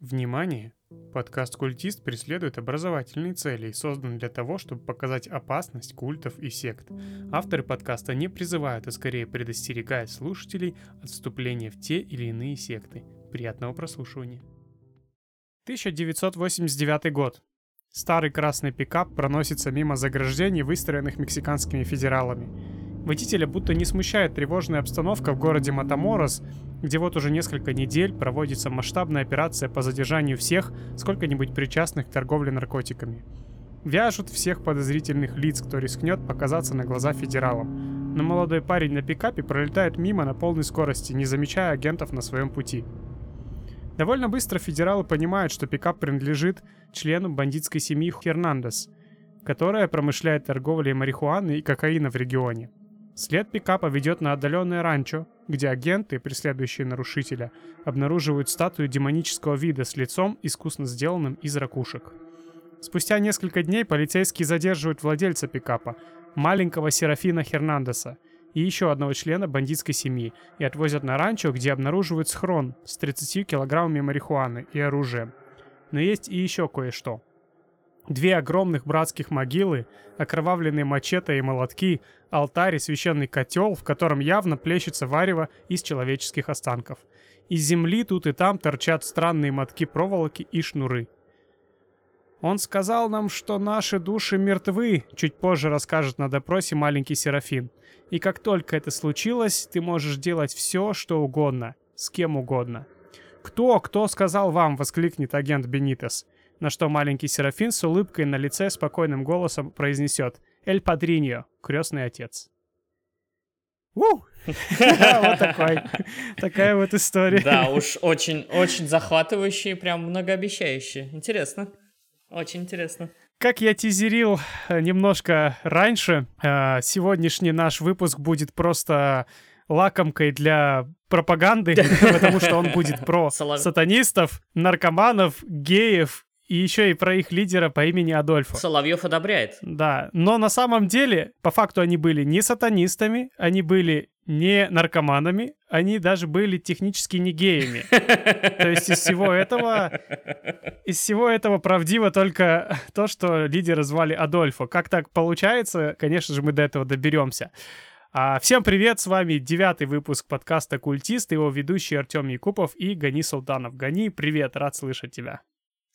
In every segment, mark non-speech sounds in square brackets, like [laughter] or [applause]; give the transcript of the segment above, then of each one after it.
Внимание! Подкаст «Культист» преследует образовательные цели и создан для того, чтобы показать опасность культов и сект. Авторы подкаста не призывают, а скорее предостерегают слушателей от вступления в те или иные секты. Приятного прослушивания. 1989 год. Старый красный пикап проносится мимо заграждений, выстроенных мексиканскими федералами. Водителя будто не смущает тревожная обстановка в городе Матаморос, где вот уже несколько недель проводится масштабная операция по задержанию всех, сколько-нибудь причастных к торговле наркотиками. Вяжут всех подозрительных лиц, кто рискнет показаться на глаза федералам. Но молодой парень на пикапе пролетает мимо на полной скорости, не замечая агентов на своем пути. Довольно быстро федералы понимают, что пикап принадлежит члену бандитской семьи Хернандес, которая промышляет торговлей марихуаны и кокаина в регионе. След пикапа ведет на отдаленное ранчо, где агенты, преследующие нарушителя, обнаруживают статую демонического вида с лицом, искусно сделанным из ракушек. Спустя несколько дней полицейские задерживают владельца пикапа, маленького Серафина Хернандеса, и еще одного члена бандитской семьи, и отвозят на ранчо, где обнаруживают схрон с 30 килограммами марихуаны и оружием. Но есть и еще кое-что – Две огромных братских могилы, окровавленные мачете и молотки, алтарь и священный котел, в котором явно плещется варево из человеческих останков. Из земли тут и там торчат странные мотки проволоки и шнуры. Он сказал нам, что наши души мертвы, чуть позже расскажет на допросе маленький Серафин. И как только это случилось, ты можешь делать все, что угодно, с кем угодно. «Кто, кто сказал вам?» — воскликнет агент Бенитес на что маленький Серафин с улыбкой на лице спокойным голосом произнесет «Эль Падриньо, крестный отец». [laughs] Вот такой, такая вот история. Да, уж очень, очень захватывающий, прям многообещающий. Интересно, очень интересно. Как я тизерил э, немножко раньше, э, сегодняшний наш выпуск будет просто лакомкой для пропаганды, [laughs] потому что он будет про сатанистов, наркоманов, геев и еще и про их лидера по имени Адольфо. Соловьев одобряет. Да, но на самом деле, по факту они были не сатанистами, они были не наркоманами, они даже были технически не геями. То есть из всего этого, из всего этого правдиво только то, что лидера звали Адольфо. Как так получается, конечно же, мы до этого доберемся. А, всем привет, с вами девятый выпуск подкаста «Культист», его ведущий Артем Якупов и Гани Султанов. Гани, привет, рад слышать тебя.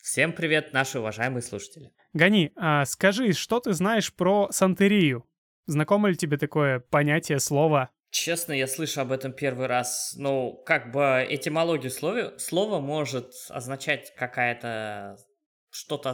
Всем привет, наши уважаемые слушатели. Гани, а скажи, что ты знаешь про сантерию? Знакомо ли тебе такое понятие, слово? Честно, я слышу об этом первый раз. Ну, как бы этимологию слова, слова может означать какая-то что-то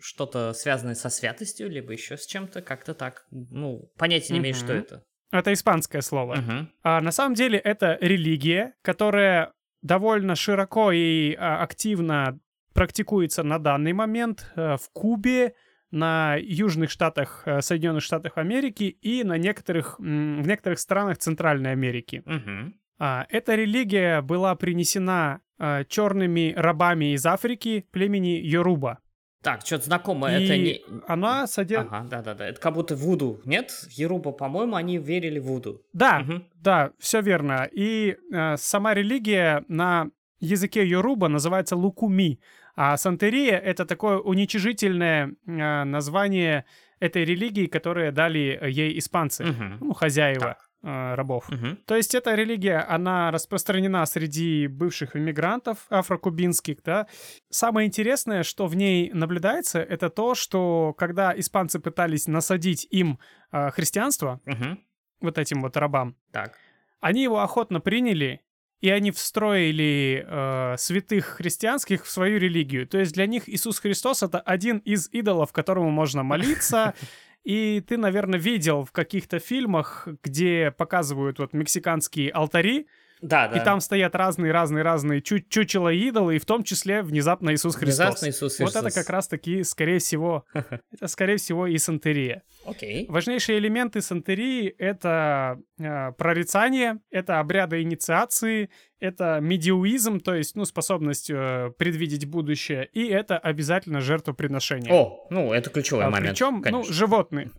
что-то связанное со святостью, либо еще с чем-то, как-то так. Ну, понятия не имею, что это. Это испанское слово. Uh-huh. А на самом деле это религия, которая довольно широко и а, активно практикуется на данный момент э, в Кубе, на южных штатах э, Соединенных Штатов Америки и на некоторых, в некоторых странах Центральной Америки. Угу. Эта религия была принесена э, черными рабами из Африки племени Йоруба. Так, что-то знакомое, и это не... она содержит... Ага, да-да-да, это как будто вуду, нет? Еруба, по-моему, они верили в вуду. Да, угу. да, все верно. И э, сама религия на языке Йоруба называется лукуми, а сантерия — это такое уничижительное э, название этой религии, которое дали ей испанцы, угу. ну, хозяева. Э, рабов. Угу. То есть эта религия, она распространена среди бывших иммигрантов афрокубинских, да. Самое интересное, что в ней наблюдается, это то, что когда испанцы пытались насадить им э, христианство, угу. вот этим вот рабам, так. они его охотно приняли и они встроили э, святых христианских в свою религию. То есть для них Иисус Христос это один из идолов, которому можно молиться. [laughs] И ты, наверное, видел в каких-то фильмах, где показывают вот мексиканские алтари, да, да. И там стоят разные-разные-разные чу чучела идолы, и в том числе внезапно Иисус Христос. Внезапно Иисус Христос. Вот это как раз-таки, скорее всего, [laughs] это, скорее всего, и сантерия. Окей. Важнейшие элементы сантерии — это э, прорицание, это обряды инициации, это медиуизм, то есть, ну, способность э, предвидеть будущее, и это обязательно жертвоприношение. О, ну, это ключевой а, момент, Причем, ну, животные.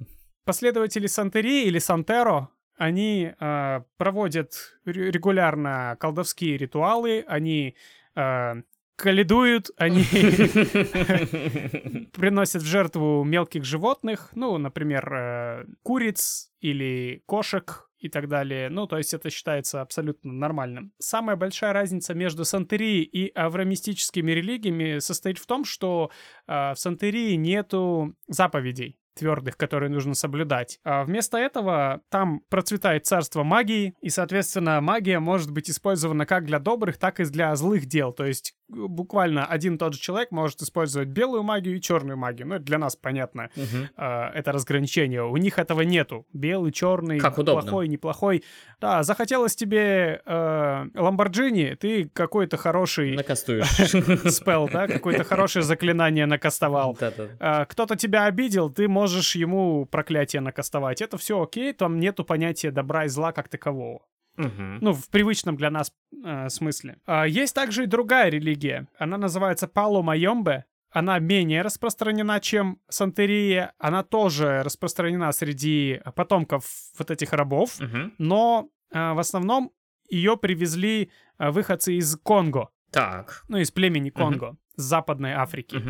Последователи сантерии или сантеро они э, проводят регулярно колдовские ритуалы, они э, каледуют, они [laughs] приносят в жертву мелких животных, ну, например, э, куриц или кошек и так далее. Ну, то есть это считается абсолютно нормальным. Самая большая разница между сантерией и аврамистическими религиями состоит в том, что э, в сантерии нету заповедей твердых, которые нужно соблюдать. А вместо этого там процветает царство магии, и, соответственно, магия может быть использована как для добрых, так и для злых дел. То есть буквально один и тот же человек может использовать белую магию и черную магию. Ну, это для нас понятно, Мгм. э, это разграничение. У них этого нету. Белый, черный, Как удобно. плохой, неплохой. Да, захотелось тебе э, Ламборджини, ты какой-то хороший Накастуешь. [laughs] спел, да, какое-то хорошее заклинание накастовал. А, кто-то тебя обидел, ты можешь ему проклятие накастовать. Это все окей, там нету понятия добра и зла как такового. Мгм. Ну, в привычном для нас э, смысле. А, есть также и другая религия. Она называется Пало Майомбе. Она менее распространена, чем Сантерия. Она тоже распространена среди потомков вот этих рабов. Мгм. Но э, в основном ее привезли э, выходцы из Конго. Так. Ну, из племени Конго, с Западной Африки.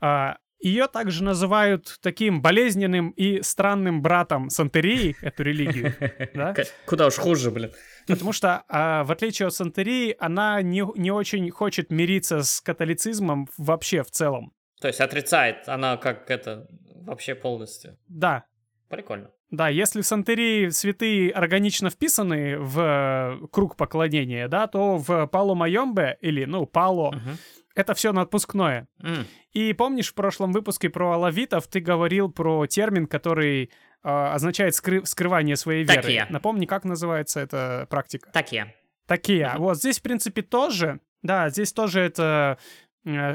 А, Ее также называют таким болезненным и странным братом Сантерии, эту религию, [laughs] да? Куда уж хуже, блин. [laughs] потому что, а, в отличие от Сантерии, она не, не очень хочет мириться с католицизмом вообще в целом. То есть отрицает она как это вообще полностью. Да, Прикольно. да, если в Сантерии святые органично вписаны в э, круг поклонения, да, то в Пало Майомбе, или, ну, Пало, Мгм. Это все напускное. М. И помнишь, в прошлом выпуске про алавитов ты говорил про термин, который э, означает скры- скрывание своей веры. Такие. Напомни, как называется эта практика? Такие. Такие. Мгм. Вот здесь, в принципе, тоже. Да, здесь тоже это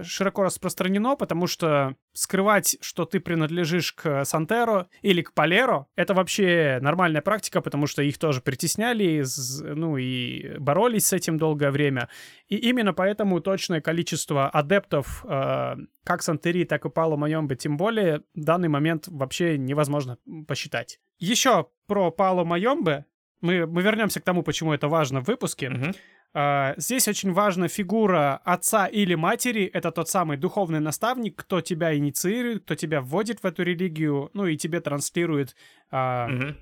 широко распространено, потому что скрывать, что ты принадлежишь к Сантеро или к Палеро, это вообще нормальная практика, потому что их тоже притесняли, ну и боролись с этим долгое время. И именно поэтому точное количество адептов э, как Сантери, так и Пало Майомбе, тем более, в данный момент вообще невозможно посчитать. Еще про Пало Майомбе. Мы, мы вернемся к тому, почему это важно в выпуске. Мгм. А, Здесь очень важна фигура отца или матери. Это тот самый духовный наставник, кто тебя инициирует, кто тебя вводит в эту религию, ну и тебе транслирует Мгм.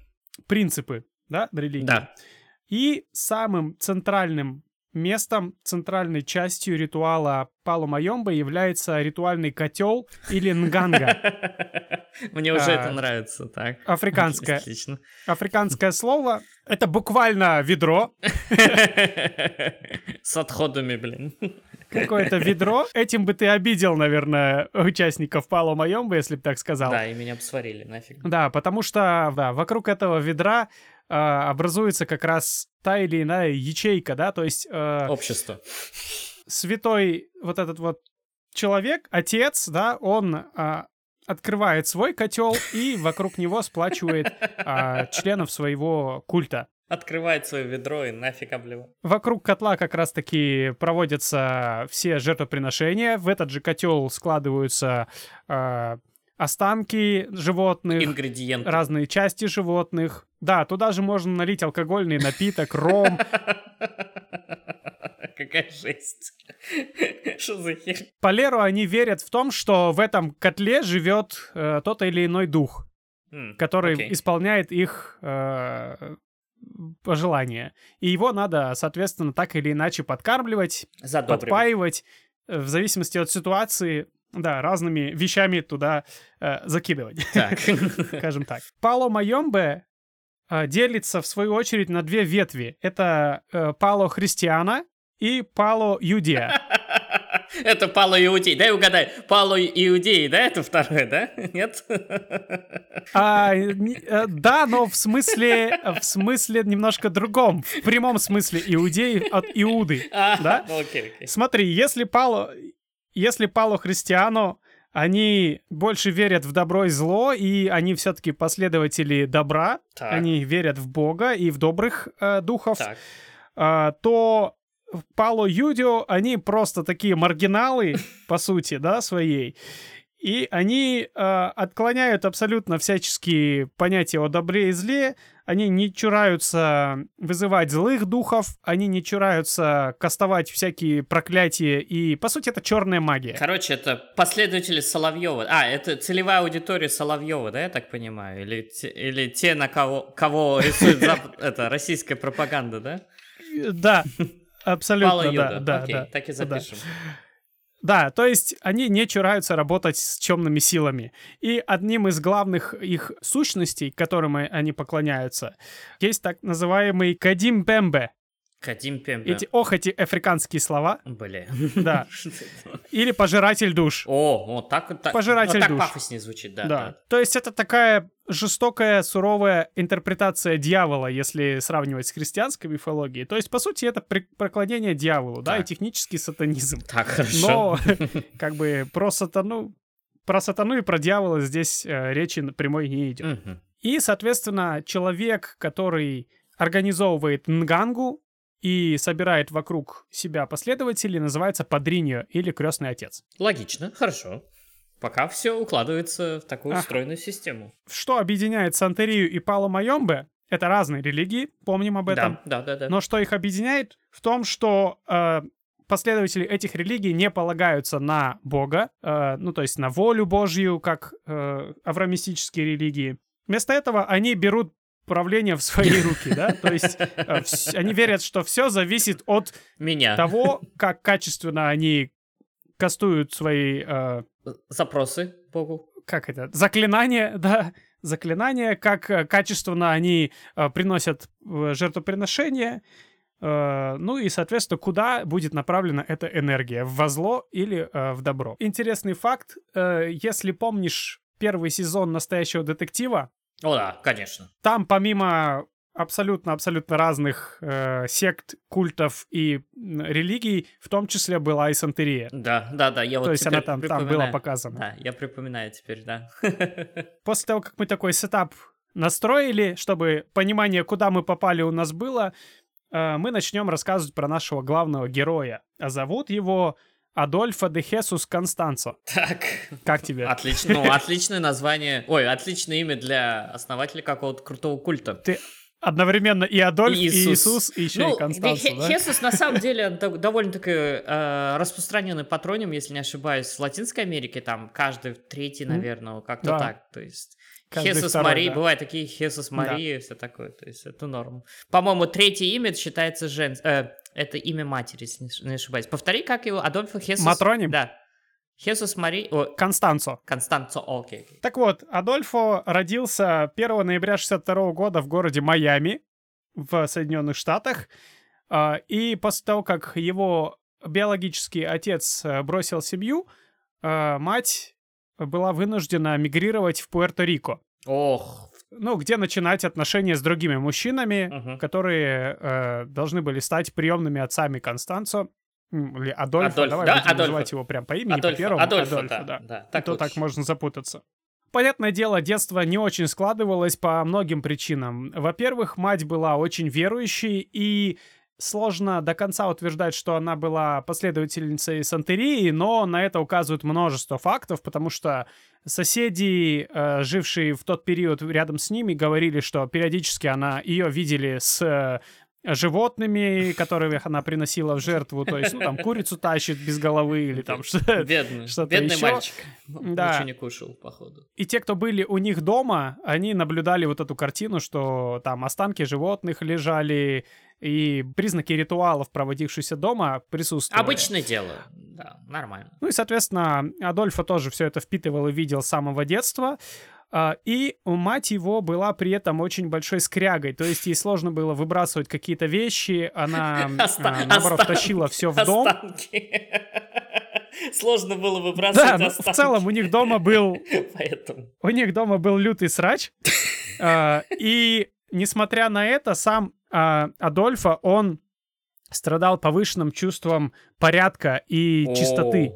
принципы, да, религии. Да. И самым центральным местом, центральной частью ритуала Пало Майомба является ритуальный котел или нганга. [laughs] Мне уже А, это нравится, так. Африканское. Отлично. Африканское слово. Это буквально ведро, [laughs] С отходами, блин. какое-то ведро. Этим бы ты обидел, наверное, участников Пало Майомба, если бы так сказал. Да, и меня бы сварили, нафиг. Да, потому что да, вокруг этого ведра а, образуется как раз та или иная ячейка, да, то есть э, Общество. святой вот этот вот человек, отец, да, он а, открывает свой котел и вокруг него сплачивает а, членов своего культа. Открывает свое ведро и нафиг обливает. Вокруг котла как раз-таки проводятся все жертвоприношения. В этот же котел складываются а, останки животных, Ингредиенты. разные части животных. Да, туда же можно налить алкогольный напиток, ром. [laughs] Какая жесть. [laughs] Что за хер? По Леру они верят в том, что в этом котле живет э, тот или иной дух, М, который окей. исполняет их э, пожелания. И его надо, соответственно, так или иначе подкармливать, Задобривать. подпаивать, э, в зависимости от ситуации, да, разными вещами туда э, закидывать, Так. [laughs] скажем так. Пало Майомбе делится, в свою очередь, на две ветви. Это э, Пало Христиана и Пало Юдея. [laughs] Это Пало Иудей. Дай угадай. Пало Иудей, да? Это второе, да? [laughs] Нет? А, э, да, но в смысле, в смысле немножко другом. В прямом смысле иудеи от Иуды. [laughs] А, Да? Окей, окей. Смотри, если Пало, если Пало Христиано, они больше верят в добро и зло, и они все-таки последователи добра, Так. они верят в Бога и в добрых э, духов, Так. а, то Пало Юдио они просто такие маргиналы, по сути, да, своей. И они э, отклоняют абсолютно всяческие понятия о добре и зле. Они не чураются вызывать злых духов, они не чураются кастовать всякие проклятия. И, по сути, это черная магия. Короче, это последователи Соловьева. А, это целевая аудитория Соловьева, да, я так понимаю? Или, те- или те, на кого, кого рисует [laughs] это, российская пропаганда, да? Да, [laughs] абсолютно, да, да, Окей, так и запишем. Да, то есть они не чураются работать с темными силами. И одним из главных их сущностей, которым они поклоняются, есть так называемый Кадим Пембе. Кадим Пембе. Эти ох, эти африканские слова. Бля. Да. [laughs] Или пожиратель душ. О, вот так вот. так- Пожиратель ну, так душ. пафоснее звучит, да. Да. да. То есть это такая жестокая, суровая интерпретация дьявола, если сравнивать с христианской мифологией. То есть, по сути, это при- преклонение дьяволу, да, и Так. технический сатанизм. Так, хорошо. Но [laughs] как бы про сатану, про сатану и про дьявола здесь э, речи прямой не идет. Мгм. И, соответственно, человек, который организовывает нгангу и собирает вокруг себя последователей, называется падриньо или крестный отец. Логично, хорошо. Пока все укладывается в такую Ага. стройную систему. Что объединяет Сантерию и Пало Майомбе? Это разные религии, помним об этом. Да, да, да, да. Но что их объединяет? В том, что э, последователи этих религий не полагаются на Бога, э, ну то есть на волю Божью, как э, авраамистические религии. Вместо этого они берут правление в свои руки, да? То есть э, они верят, что все зависит от Меня. того, как качественно они кастуют свои, э, Запросы Богу. как это, заклинания, да, заклинания, как э, качественно они приносят жертвоприношения, э, ну и, соответственно, куда будет направлена эта энергия, в зло или э, в добро. Интересный факт, э, если помнишь первый сезон «Настоящего детектива», О, да, конечно. там помимо абсолютно-абсолютно разных э, сект, культов и религий, в том числе была и сантерия. Да, да, да, я вот То есть она там, там была показана. Да, я припоминаю теперь, да. [laughs] После того, как мы такой сетап настроили, чтобы понимание, куда мы попали, у нас было, э, мы начнем рассказывать про нашего главного героя. А зовут его Адольфо де Хесус Констанцо. Так, Как тебе? отлично, ну, [laughs] отличное название, ой, отличное имя для основателя какого-то крутого культа. Ты одновременно и Адольф, И и Иисус. Иисус, и еще Ну, и Констанцо, Хе- да? Хесус на самом [laughs] деле довольно-таки э, распространенный патроним, если не ошибаюсь, в Латинской Америке, там каждый третий, наверное, как-то Да. так, то есть... Каждый Хесус второй, Мария, да. бывают такие Хесус Мария, все такое, то есть это норм. По-моему, третье имя считается жен... э, это имя матери, если не ошибаюсь. Повтори, как его? Адольфо Хесус? Матроним? Да. Хесус Мария... О, Констанцо. Констанцо, окей. окей. Так вот, Адольфо родился 1 ноября 62 года в городе Майами в Соединенных Штатах. А, И после того, как его биологический отец э, бросил семью, э, мать была вынуждена мигрировать в Пуэрто-Рико. Ох, Ну, где начинать отношения с другими мужчинами, Мгм. которые э, должны были стать приемными отцами Констанцо. Или Адольфо, Адольфо, давай да, будем Адольфо. называть его прям по имени, по Адольфо, первому. Адольфо, да, да. да, А так то так можно запутаться. Понятное дело, детство не очень складывалось по многим причинам. Во-первых, мать была очень верующей, и сложно до конца утверждать, что она была последовательницей сантерии, но на это указывают множество фактов, потому что соседи, э, жившие в тот период рядом с ними, говорили, что периодически она ее видели с э, животными, которых она приносила в жертву, то есть, ну, там, курицу тащит без головы или там что Бедный, что-то бедный еще. мальчик. Да. Ничего не кушал, походу. И те, кто были у них дома, они наблюдали вот эту картину, что там останки животных лежали, и признаки ритуалов, проводившихся дома, присутствовали. Обычное дело, да, нормально. Ну и, соответственно, Адольфо тоже все это впитывал и видел с самого детства. А, И мать его была при этом очень большой скрягой, то есть ей сложно было выбрасывать какие-то вещи, она, [laughs] Оста- а, наоборот, останки. тащила все в дом. Останки. [laughs] Сложно было Да, выбрасывать ну, в останки. целом у них дома был [laughs] Поэтому. у них дома был лютый срач. А, И несмотря на это, сам а, Адольфо, он страдал повышенным чувством порядка и чистоты.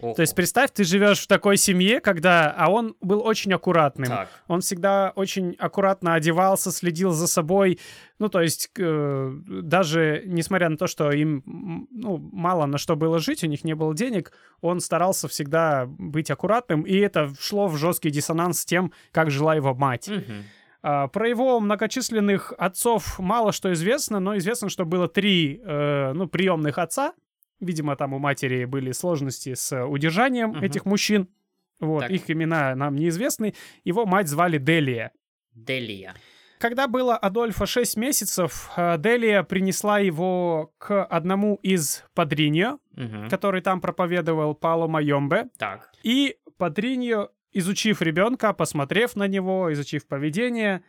То есть представь, ты живешь в такой семье, когда... А он был очень аккуратным. Так. Он всегда очень аккуратно одевался, следил за собой. Ну, то есть, э, даже несмотря на то, что им ну, мало на что было жить, у них не было денег, он старался всегда быть аккуратным, и это шло в жесткий диссонанс с тем, как жила его мать. Мгм. А, Про его многочисленных отцов мало что известно, но известно, что было три э, ну, приемных отца. Видимо, там у матери были сложности с удержанием Мгм. этих мужчин. Вот, Так. их имена нам неизвестны. Его мать звали Делия. Делия. Когда было Адольфа 6 месяцев, э, Делия принесла его к одному из Падриньо, Мгм. который там проповедовал Пало Майомбе. Так. И Падриньо, изучив ребенка, посмотрев на него, изучив поведение,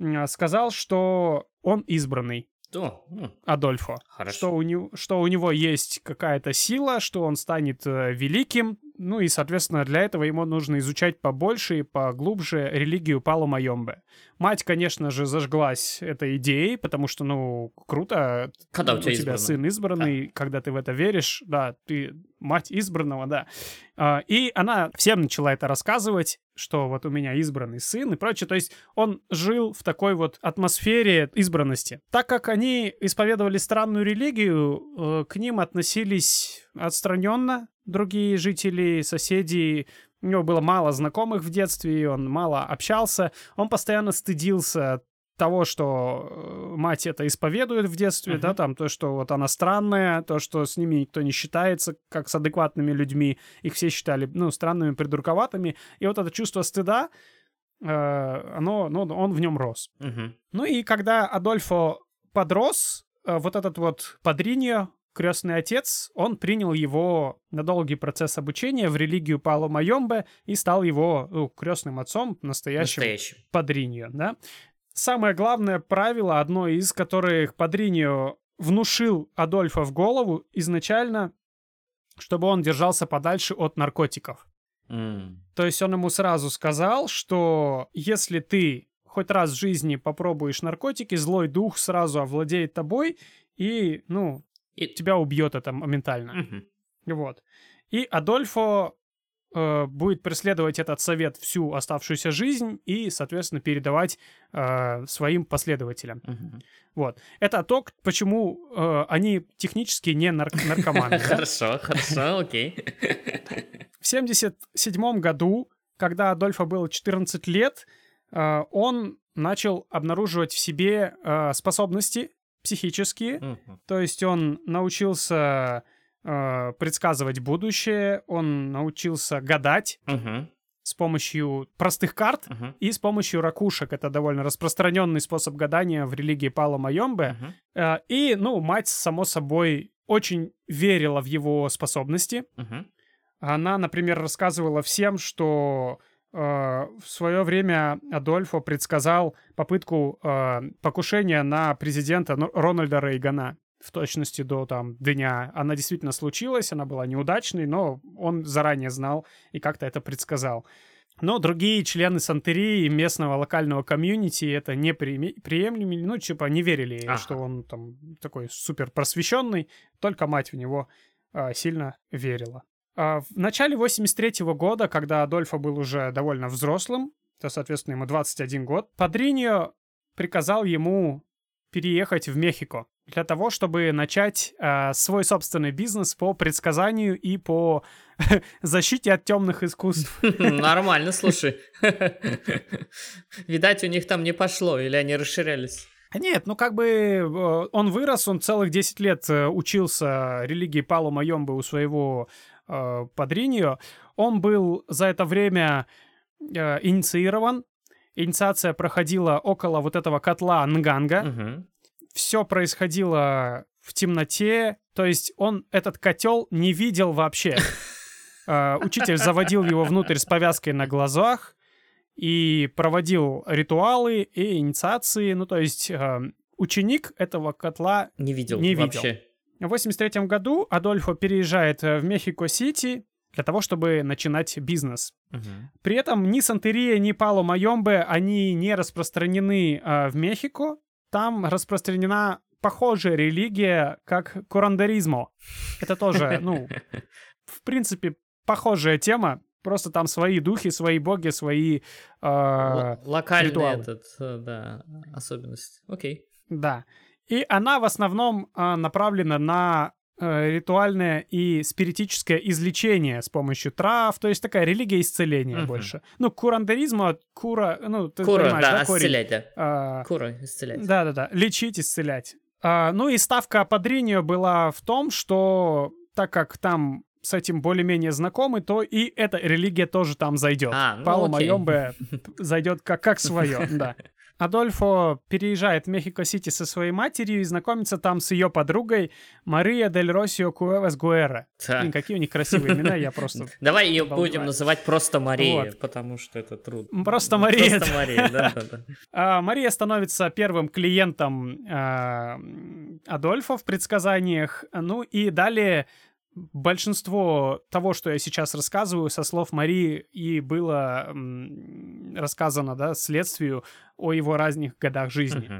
м, сказал, что он избранный О, Адольфо. Хорошо. Что у, него, что у него есть какая-то сила, что он станет э, великим. Ну и, соответственно, для этого ему нужно изучать побольше и поглубже религию Пало Майомбе. Мать, конечно же, зажглась этой идеей, потому что, ну, круто. Когда у тебя избранный. сын избранный, когда ты в это веришь, да, ты мать избранного, да. А, И она всем начала это рассказывать, что вот у меня избранный сын и прочее. То есть он жил в такой вот атмосфере избранности. Так как они исповедовали странную религию, э, к ним относились отстраненно другие жители, соседи. У него было мало знакомых в детстве, он мало общался. Он постоянно стыдился того, что э, мать это исповедует в детстве, Мгм. да, там то, что вот она странная, то, что с ними никто не считается, как с адекватными людьми, их все считали, ну, странными, придурковатыми, и вот это чувство стыда, э, оно, ну, он в нем рос. Мгм. Ну и когда Адольфо подрос, э, вот этот вот Падриньо, крестный отец, он принял его на долгий процесс обучения в религию Пало Майомбе и стал его ну, крестным отцом, настоящим Настоящий. Падриньо, да. Самое главное правило, одно из которых Падриньо внушил Адольфо в голову изначально, чтобы он держался подальше от наркотиков. М, То есть он ему сразу сказал, что если ты хоть раз в жизни попробуешь наркотики, злой дух сразу овладеет тобой и, ну, И... тебя убьет это моментально. Мгм. Вот. И Адольфо э, будет преследовать этот совет всю оставшуюся жизнь и, соответственно, передавать э, своим последователям. Мгм. Вот. Это то, почему э, они технически не нар- наркоманы. [laughs] Хорошо, хорошо, окей. В 77 году, когда Адольфо было 14 лет, э, он начал обнаруживать в себе э, способности психические. То есть он научился э, предсказывать будущее, он научился гадать Мгм. с помощью простых карт Мгм. и с помощью ракушек. Это довольно распространенный способ гадания в религии Пало Майомбе. Э, И, ну, мать, само собой, очень верила в его способности. Мгм. Она, например, рассказывала всем, что э, в свое время Адольфо предсказал попытку э, покушения на президента Ну- Рональда Рейгана в точности до там дня. Она действительно случилась, она была неудачной, но он заранее знал и как-то это предсказал. Но другие члены Сантерии и местного локального комьюнити это не приемлемили, ну, типа, не верили, Ага. что он там такой супер просвещенный, только мать в него а, сильно верила. А, в начале 83 года, когда Адольфо был уже довольно взрослым, то, соответственно, ему 21 год, Падриньо приказал ему переехать в Мехико для того, чтобы начать а, свой собственный бизнес по предсказанию и по [laughs] защите от темных искусств. [laughs] Нормально, слушай. Видать, у них там не пошло, или они расширялись. А Нет, ну как бы э, он вырос, он целых 10 лет э, учился религии Пало Майомбы у своего э, падриньо. Он был за это время э, инициирован. Инициация проходила около вот этого котла Нганга. Мгм. Все происходило в темноте. То есть он этот котел не видел вообще. Э, [laughs] Учитель заводил его внутрь с повязкой на глазах и проводил ритуалы и инициации. Ну, то есть э, ученик этого котла Не видел Не видел. вообще. в 83 году Адольфо переезжает в Мехико-Сити для того, чтобы начинать бизнес. Мгм. При этом ни Сантерия, ни Пало Майомбе, они не распространены э, в Мехико. Там распространена похожая религия, как курандаризмо. Это тоже, ну, [laughs] в принципе, похожая тема, просто там свои духи, свои боги, свои... э, Л- Локальный ритуалы. этот, э, да, особенность. Окей. Да. И она в основном а, направлена на э, ритуальное и спиритическое излечение с помощью трав, то есть такая религия исцеления Мгм. больше. Ну, курандеризм от кура, ну, ты Кура, понимаешь, да, да, исцелять, да. А, Кура, исцелять. Да-да-да, лечить, исцелять. А, ну и ставка Падриньо была в том, что так как там с этим более-менее знакомы, то и эта религия тоже там зайдет. А, ну Пало окей. Майомбе [laughs] зайдет как, как свое, да. Адольфо переезжает в Мехико-Сити со своей матерью и знакомится там с ее подругой Мария Дель Росио Куэвас Гуэра. Блин, какие у них красивые имена, я просто... [laughs] Давай ее будем называть просто Мария, потому что это трудно. Просто Мария, Просто Мария, да. [laughs] А, Мария становится первым клиентом а, Адольфа в предсказаниях. Ну и далее большинство того, что я сейчас рассказываю, со слов Марии и было рассказано, да, следствию о его разных годах жизни.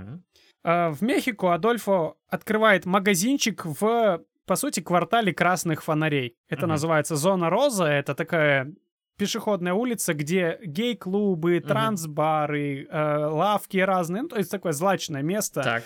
А, В Мехико Адольфо открывает магазинчик в, по сути, квартале красных фонарей. Это Мгм. называется Зона Роза. Это такая пешеходная улица, где гей-клубы, трансбары, э, лавки разные. Ну, то есть такое злачное место. Так.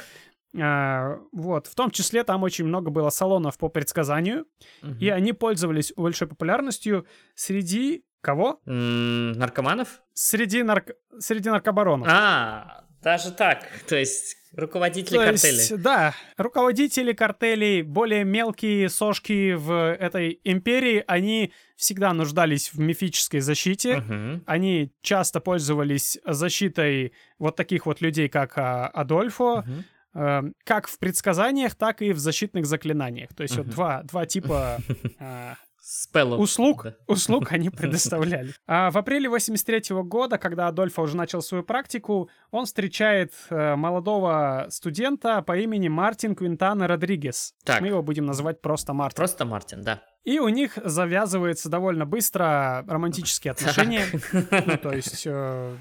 А, вот. В том числе там очень много было салонов по предсказанию. Мгм. И они пользовались большой популярностью среди кого? Наркоманов? Среди, нарк... среди наркобаронов. А, даже так. [laughs] То есть руководители То картелей. есть, да, руководители картелей, более мелкие сошки в этой империи, они всегда нуждались в мифической защите. Мгм. Они часто пользовались защитой вот таких вот людей, как а, Адольфо, Мгм. Э, как в предсказаниях, так и в защитных заклинаниях. То есть вот два, два типа а, [laughs] Спеллов. услуг, Да. услуг они [laughs] предоставляли. А в апреле 83 года, когда Адольфо уже начал свою практику, он встречает э, молодого студента по имени Мартин Квинтана Родригес. Так. Мы его будем называть просто Мартин. Просто Мартин, да. И у них завязывается довольно быстро романтические отношения. [laughs] Ну, то есть э.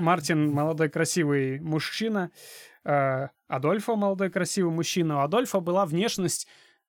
Мартин молодой красивый мужчина, э, Адольфо молодой красивый мужчина. У Адольфа была внешность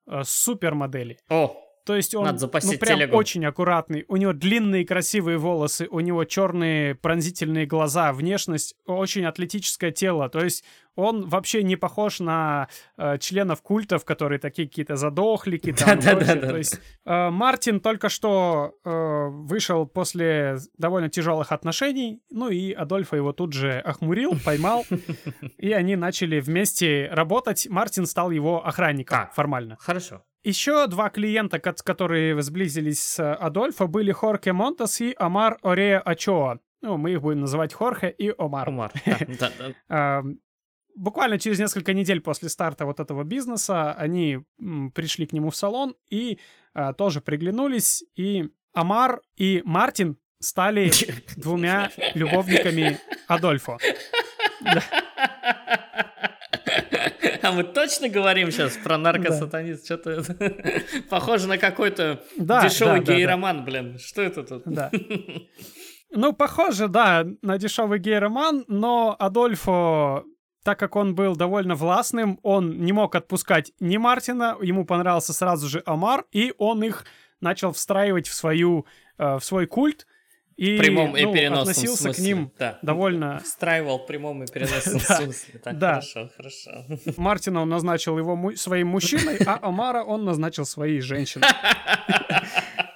э, супермодели. О, То есть он Надо запастись ну, прям телегу. очень аккуратный. У него длинные красивые волосы, у него черные пронзительные глаза, внешность, очень атлетическое тело. То есть он вообще не похож на э, членов культов, которые такие какие-то задохлики. Там, и Да-да-да-да. прочее. То есть э, Мартин только что э, вышел после довольно тяжелых отношений, ну и Адольфо его тут же охмурил, поймал, [laughs] и они начали вместе работать. Мартин стал его охранником Так. формально. хорошо. Еще два клиента, кот- которые сблизились с э, Адольфо, были Хорхе Монтас и Омар Орея Ачоа. Ну, мы их будем называть Хорхе и Омар. [laughs] Да. Ам, Буквально через несколько недель после старта вот этого бизнеса они пришли к нему в салон и а, тоже приглянулись. И Амар и Мартин стали [laughs] двумя любовниками Адольфо. [laughs] А мы точно говорим сейчас про наркосатанист? Что-то [laughs] похоже на какой-то дешевый гей-роман, блин. Что это тут? Да. [laughs] Ну, похоже, да, на дешевый гей-роман, но Адольфо, так как он был довольно властным, он не мог отпускать ни Мартина, ему понравился сразу же Амар, и он их начал встраивать в свою, э, в свой культ, и В прямом и ну, переносном относился смысле. к ним Да. довольно... Встраивал в прямом и переносном [laughs] Да, смысле. Так, да. хорошо, хорошо. [laughs] Мартина он назначил его му- своим мужчиной, а Амара он назначил своей женщиной. [laughs]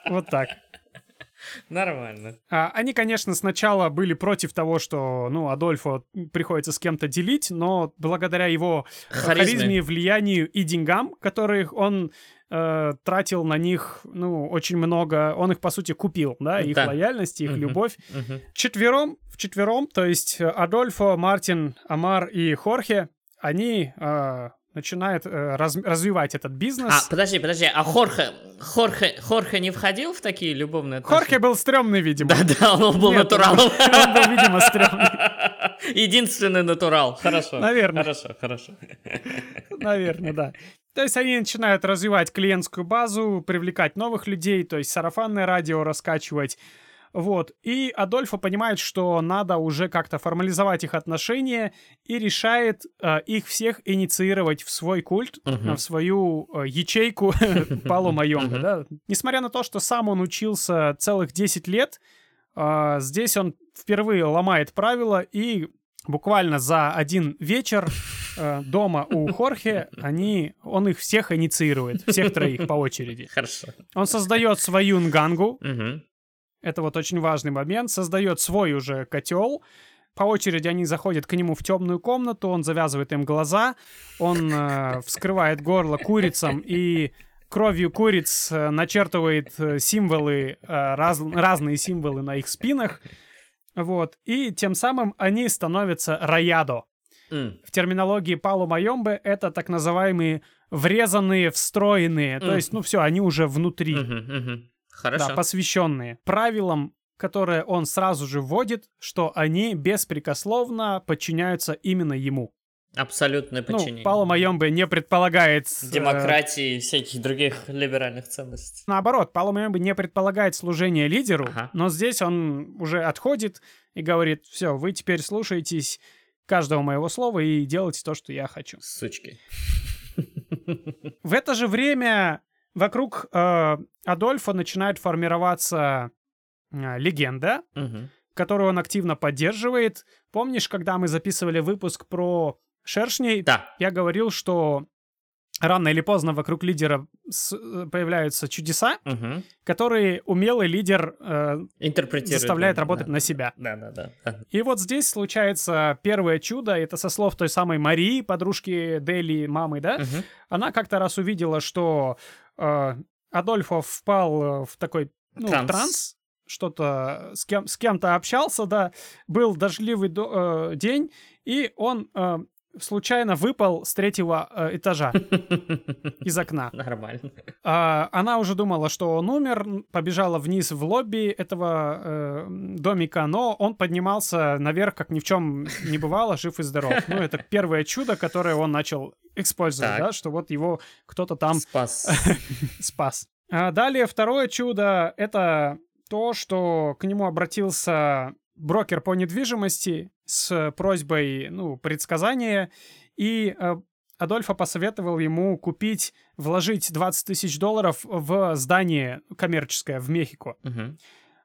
Вот так. Нормально. А, Они, конечно, сначала были против того, что, ну, Адольфо приходится с кем-то делить, но благодаря его э, Харизме. харизме, влиянию и деньгам, которых он э, тратил на них, ну, очень много, он их, по сути, купил, да, их Да. лояльность, их Мгм. любовь. Мгм. Четвером, в четвером, то есть э, Адольфо, Мартин, Амар и Хорхе, они э, начинают э, раз- развивать этот бизнес. А, подожди, подожди, а Хорхе, Хорхе, Хорхе не входил в такие любовные отношения? Хорхе был стрёмный, видимо. Да-да, он был Нет, натуралом. Он был, видимо, стрёмный. Единственный натурал. Хорошо. Наверное. Хорошо, хорошо. Наверное, да. То есть они начинают развивать клиентскую базу, привлекать новых людей, то есть сарафанное радио раскачивать. Вот. И Адольфо понимает, что надо уже как-то формализовать их отношения и решает э, их всех инициировать в свой культ, э, в свою э, ячейку [laughs] Палу Майонга, Мгм. да. Несмотря на то, что сам он учился целых 10 лет, э, здесь он впервые ломает правила и буквально за один вечер э, дома у Хорхе они, он их всех инициирует, всех троих по очереди. Хорошо. Он создает свою нгангу, Мгм. это вот очень важный момент, создает свой уже котел. По очереди они заходят к нему в темную комнату, он завязывает им глаза, он э, вскрывает горло курицам и кровью куриц э, начертывает э, символы, э, раз- разные символы на их спинах. Вот. И тем самым они становятся раядо. М. В терминологии Палу Майомбе это так называемые врезанные, встроенные. То Мгм. есть, ну все, они уже внутри. Мгм, мгм. Хорошо. Да, посвященные правилам, которые он сразу же вводит, что они беспрекословно подчиняются именно ему. Абсолютное подчинение. Ну, Пало Майомбе не предполагает... э, Демократии и всяких других либеральных ценностей. наоборот, Пало Майомбе не предполагает служение лидеру, Ага. но здесь он уже отходит и говорит, все, вы теперь слушаетесь каждого моего слова и делайте то, что я хочу. Сучки. [laughs] В это же время вокруг э, Адольфа начинает формироваться э, легенда, Мгм. которую он активно поддерживает. Помнишь, когда мы записывали выпуск про шершней, Да. я говорил, что рано или поздно вокруг лидера с- э, появляются чудеса, Мгм. которые умелый лидер э, Интерпретирует. заставляет да, работать да. на себя. Да, да, да. да. И вот здесь случается первое чудо, это со слов той самой Марии, подружки Дели, мамы, да? Мгм. Она как-то раз увидела, что э, Адольфо впал э, в такой ну, Транс. транс, что-то с, кем, с кем-то общался, да, был дождливый до- э, день, и он э, случайно выпал с третьего э, этажа [laughs] из окна. Нормально. А, она уже думала, что он умер, побежала вниз в лобби этого э, домика, но он поднимался наверх, как ни в чем не бывало, жив и здоров. Ну, это первое чудо, которое он начал использовать, Так. да, что вот его кто-то там Спас. [laughs] спас. А далее второе чудо — это то, что к нему обратился брокер по недвижимости с просьбой, ну, предсказания, и э, Адольфо посоветовал ему купить, вложить 20 тысяч долларов в здание коммерческое в Мехико.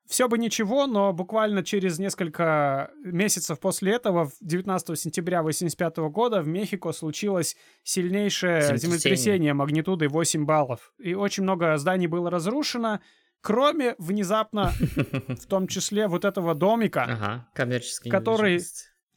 Все бы ничего, но буквально через несколько месяцев после этого, в 19 сентября 1985 года, в Мехико случилось сильнейшее Землетрясение. землетрясение магнитудой 8 баллов. И очень много зданий было разрушено, кроме внезапно, [laughs] в том числе вот этого домика. Ага, коммерческий Который-.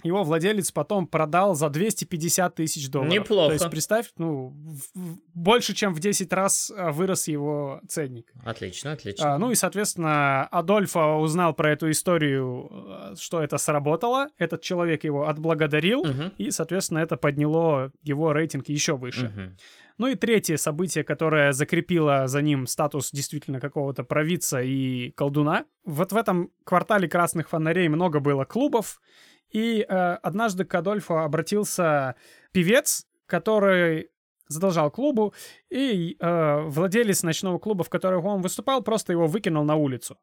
Его владелец потом продал за 250 тысяч долларов. Неплохо. То есть, представь, ну, в- в- больше, чем в 10 раз а, вырос его ценник. Отлично, отлично. А, ну и, соответственно, Адольфо узнал про эту историю, э, что это сработало. Этот человек его отблагодарил. Мгм. И, соответственно, это подняло его рейтинг еще выше. Мгм. Ну и третье событие, которое закрепило за ним статус действительно какого-то провидца и колдуна. Вот в этом квартале красных фонарей много было клубов. И э, однажды к Адольфу обратился певец, который задолжал клубу, и э, владелец ночного клуба, в котором он выступал, просто его выкинул на улицу.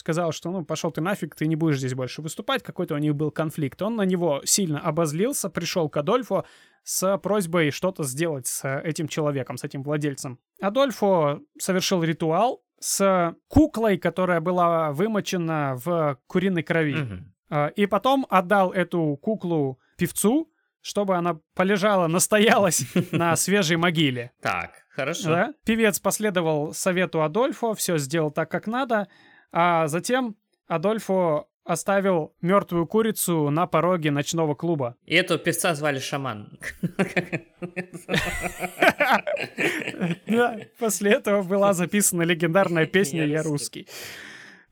Сказал, что ну пошел ты нафиг, ты не будешь здесь больше выступать, какой-то у них был конфликт. Он на него сильно обозлился, пришел к Адольфу с просьбой что-то сделать с этим человеком, с этим владельцем. Адольфо совершил ритуал с куклой, которая была вымочена в куриной крови. А, И потом отдал эту куклу певцу, чтобы она полежала, настоялась [laughs] на свежей могиле. Так, хорошо. Да? Певец последовал совету Адольфо, все сделал так, как надо, а затем Адольфо оставил мертвую курицу на пороге ночного клуба. И этого певца звали Шаман. После этого была записана легендарная песня «Я русский».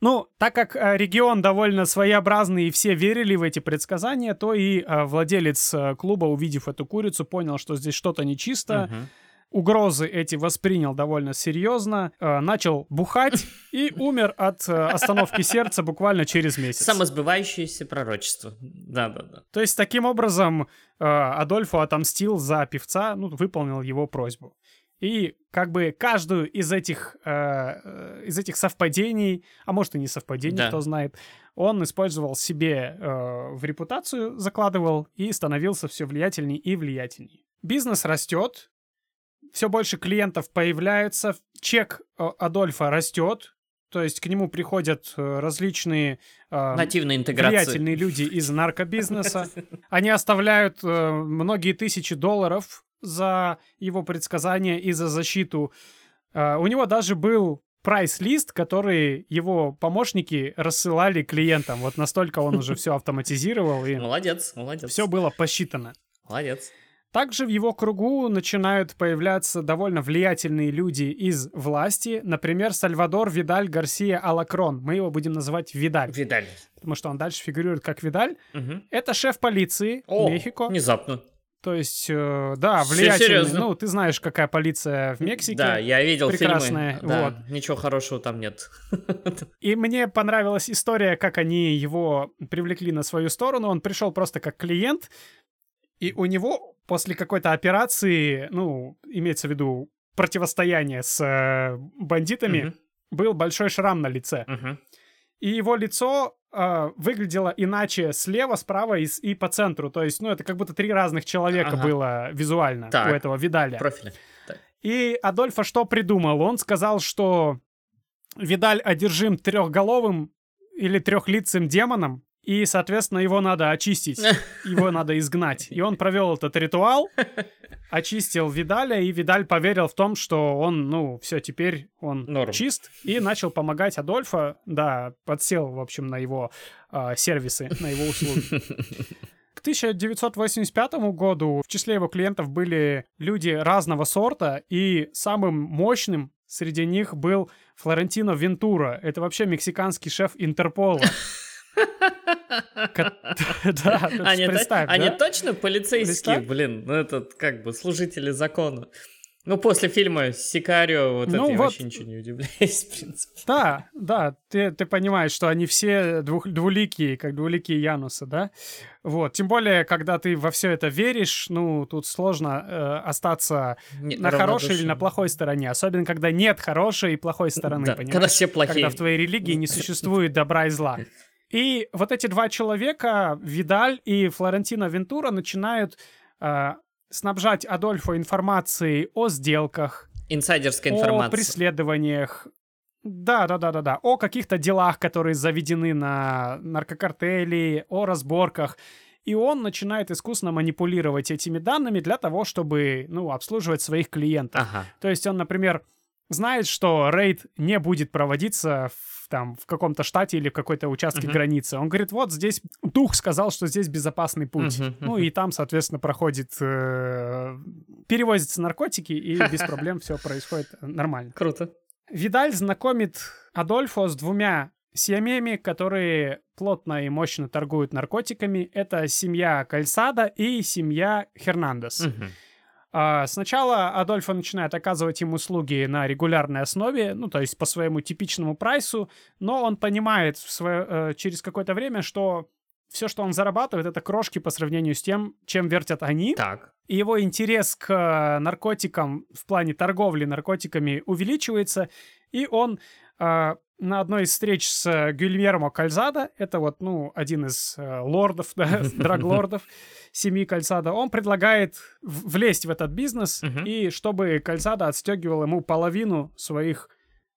Ну, так как э, регион довольно своеобразный и все верили в эти предсказания, то и э, владелец э, клуба, увидев эту курицу, понял, что здесь что-то нечисто. Угрозы эти воспринял довольно серьезно, э, начал бухать [laughs] и умер от э, остановки сердца буквально через месяц. Самосбывающееся пророчество. Да-да-да. То есть таким образом э, Адольфо отомстил за певца, ну, выполнил его просьбу. И как бы каждую из этих, э, э, из этих совпадений, а может и не совпадений, Да. кто знает, он использовал себе э, в репутацию, закладывал и становился все влиятельней и влиятельней. Бизнес растет, все больше клиентов появляется, чек э, Адольфа растет, то есть к нему приходят э, различные э, Нативная интеграция. влиятельные люди из наркобизнеса. [laughs] Они оставляют э, многие тысячи долларов за его предсказания и за защиту. Э, у него даже был прайс-лист, который его помощники рассылали клиентам. Вот настолько он уже все автоматизировал, и Молодец, молодец. все было посчитано. Молодец. Также в его кругу начинают появляться довольно влиятельные люди из власти. Например, Сальвадор Видаль Гарсия Алакрон. Мы его будем называть Видаль, Видаль. потому что он дальше фигурирует как Видаль. Мгм. Это шеф полиции О, Мехико. внезапно. То есть, э, да, влиятельный. серьезно? Ну, ты знаешь, какая полиция в Мексике. Да, я видел прекрасная, фильмы. Да, вот. Ничего хорошего там нет. [laughs] И мне понравилась история, как они его привлекли на свою сторону. Он пришел просто как клиент, и у него после какой-то операции, ну, имеется в виду противостояние с э, бандитами, Мгм, был большой шрам на лице. мгм. И его лицо э, выглядело иначе слева, справа и, и по центру. То есть, ну, это как будто три разных человека Ага. было визуально Так. у этого Видаля. Профили. И Адольфо что придумал? Он сказал, что Видаль одержим трехголовым или трехлицым демоном, и, соответственно, его надо очистить, [laughs] его надо изгнать. И он провел этот ритуал, [laughs] очистил Видаля, и Видаль поверил в том, что он, ну, все, теперь он Норм. чист, и начал помогать Адольфо, да, подсел, в общем, на его а, сервисы, на его услуги. [laughs] К 1985 году в числе его клиентов были люди разного сорта, и самым мощным среди них был Флорентино Вентура. Это вообще мексиканский шеф Интерпола. [laughs] Да, [laughs] Они, представь, они точно полицейские, блин, ну этот как бы служители закона. Ну, после фильма «Сикарио», вот Ну это я вот. вообще ничего не удивляюсь, [laughs] в принципе. Да, да, ты, ты понимаешь, что они все двух, двуликие, как двуликие Янусы, да? Вот, тем более, когда ты во все это веришь, ну, тут сложно э, остаться Не- на хорошей или на плохой стороне, особенно когда нет хорошей и плохой стороны, Да, понимаешь? когда все плохие. Когда в твоей религии не существует добра и зла. И вот эти два человека, Видаль и Флорентино Вентура, начинают э, снабжать Адольфо информацией о сделках, Инсайдерская о информация. преследованиях. Да, да, да, да, да. О каких-то делах, которые заведены на наркокартели, о разборках. И он начинает искусно манипулировать этими данными для того, чтобы, ну, обслуживать своих клиентов. Ага. То есть он, например, знает, что рейд не будет проводиться в, там, в каком-то штате или в какой-то участке Мгм. границы. Он говорит, вот здесь дух сказал, что здесь безопасный путь. Мгм, Ну мгм. и там, соответственно, проходит, э, перевозятся наркотики, и [laughs] без проблем все происходит нормально. Круто. Видаль знакомит Адольфо с двумя семьями, которые плотно и мощно торгуют наркотиками. Это семья Кальсада и семья Хернандес. Мгм. А, Сначала Адольфо начинает оказывать им услуги на регулярной основе, ну, то есть по своему типичному прайсу, но он понимает свое- э, через какое-то время, что все, что он зарабатывает, это крошки по сравнению с тем, чем вертят они. Так. И его интерес к э, наркотикам в плане торговли наркотиками увеличивается, и он э, на одной из встреч с э, Гюльермо Кальзадо, это вот, ну, один из э, лордов, да, [laughs] драглордов семьи Кальзадо, он предлагает влезть в этот бизнес, Мгм. и чтобы Кальзадо отстегивал ему половину своих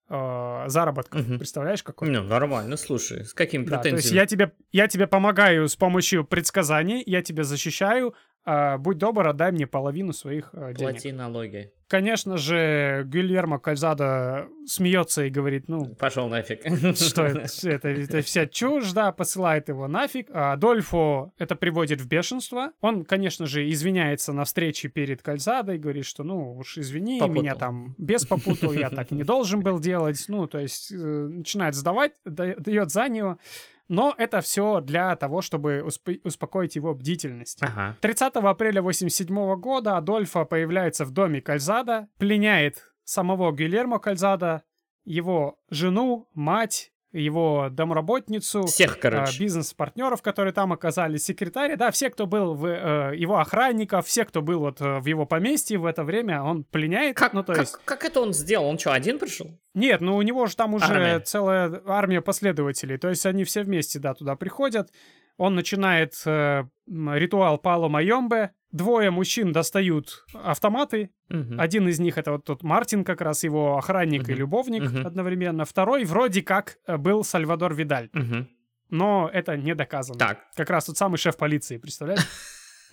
э, заработков. Мгм. Представляешь, какой? Ну, нормально, слушай, с какими Да, то есть претензиями? я тебе, я тебе помогаю с помощью предсказаний, я тебя защищаю, будь добр, отдай мне половину своих э, денег. Плати налоги. Конечно же, Гильермо Кальзадо смеется и говорит, ну, Пошел нафиг. [laughs] что это, [laughs] это, это вся чушь, да, посылает его нафиг. А Адольфо это приводит в бешенство. Он, конечно же, извиняется на встрече перед Кальзадой, говорит, что, ну, уж извини, Попутал. меня там без попутал, я так не должен был делать. Ну, то есть э, начинает сдавать, да- дает за него. Но это все для того, чтобы усп- успокоить его бдительность. Ага. 30 апреля 87 года Адольфо появляется в доме Кальзада, пленяет самого Гильермо Кальзада, его жену, мать, его домработницу, Всех, э, короче. бизнес-партнеров, которые там оказались, секретаря, да, все, кто был в э, его охранников, все, кто был вот э, в его поместье в это время, он пленяет. Как, ну, то как, есть... как это он сделал? Он что, один пришел? Нет, ну у него же там уже Армия. целая армия последователей. То есть они все вместе, да, туда приходят. Он начинает э, ритуал Пало Майомбе. Двое мужчин достают автоматы. Мгм. Один из них это вот тот Мартин, как раз его охранник и Мгм. любовник Мгм. одновременно. Второй вроде как э, был Сальвадор Видаль. Мгм. Но это не доказано. Так. Как раз тот самый шеф полиции, представляешь?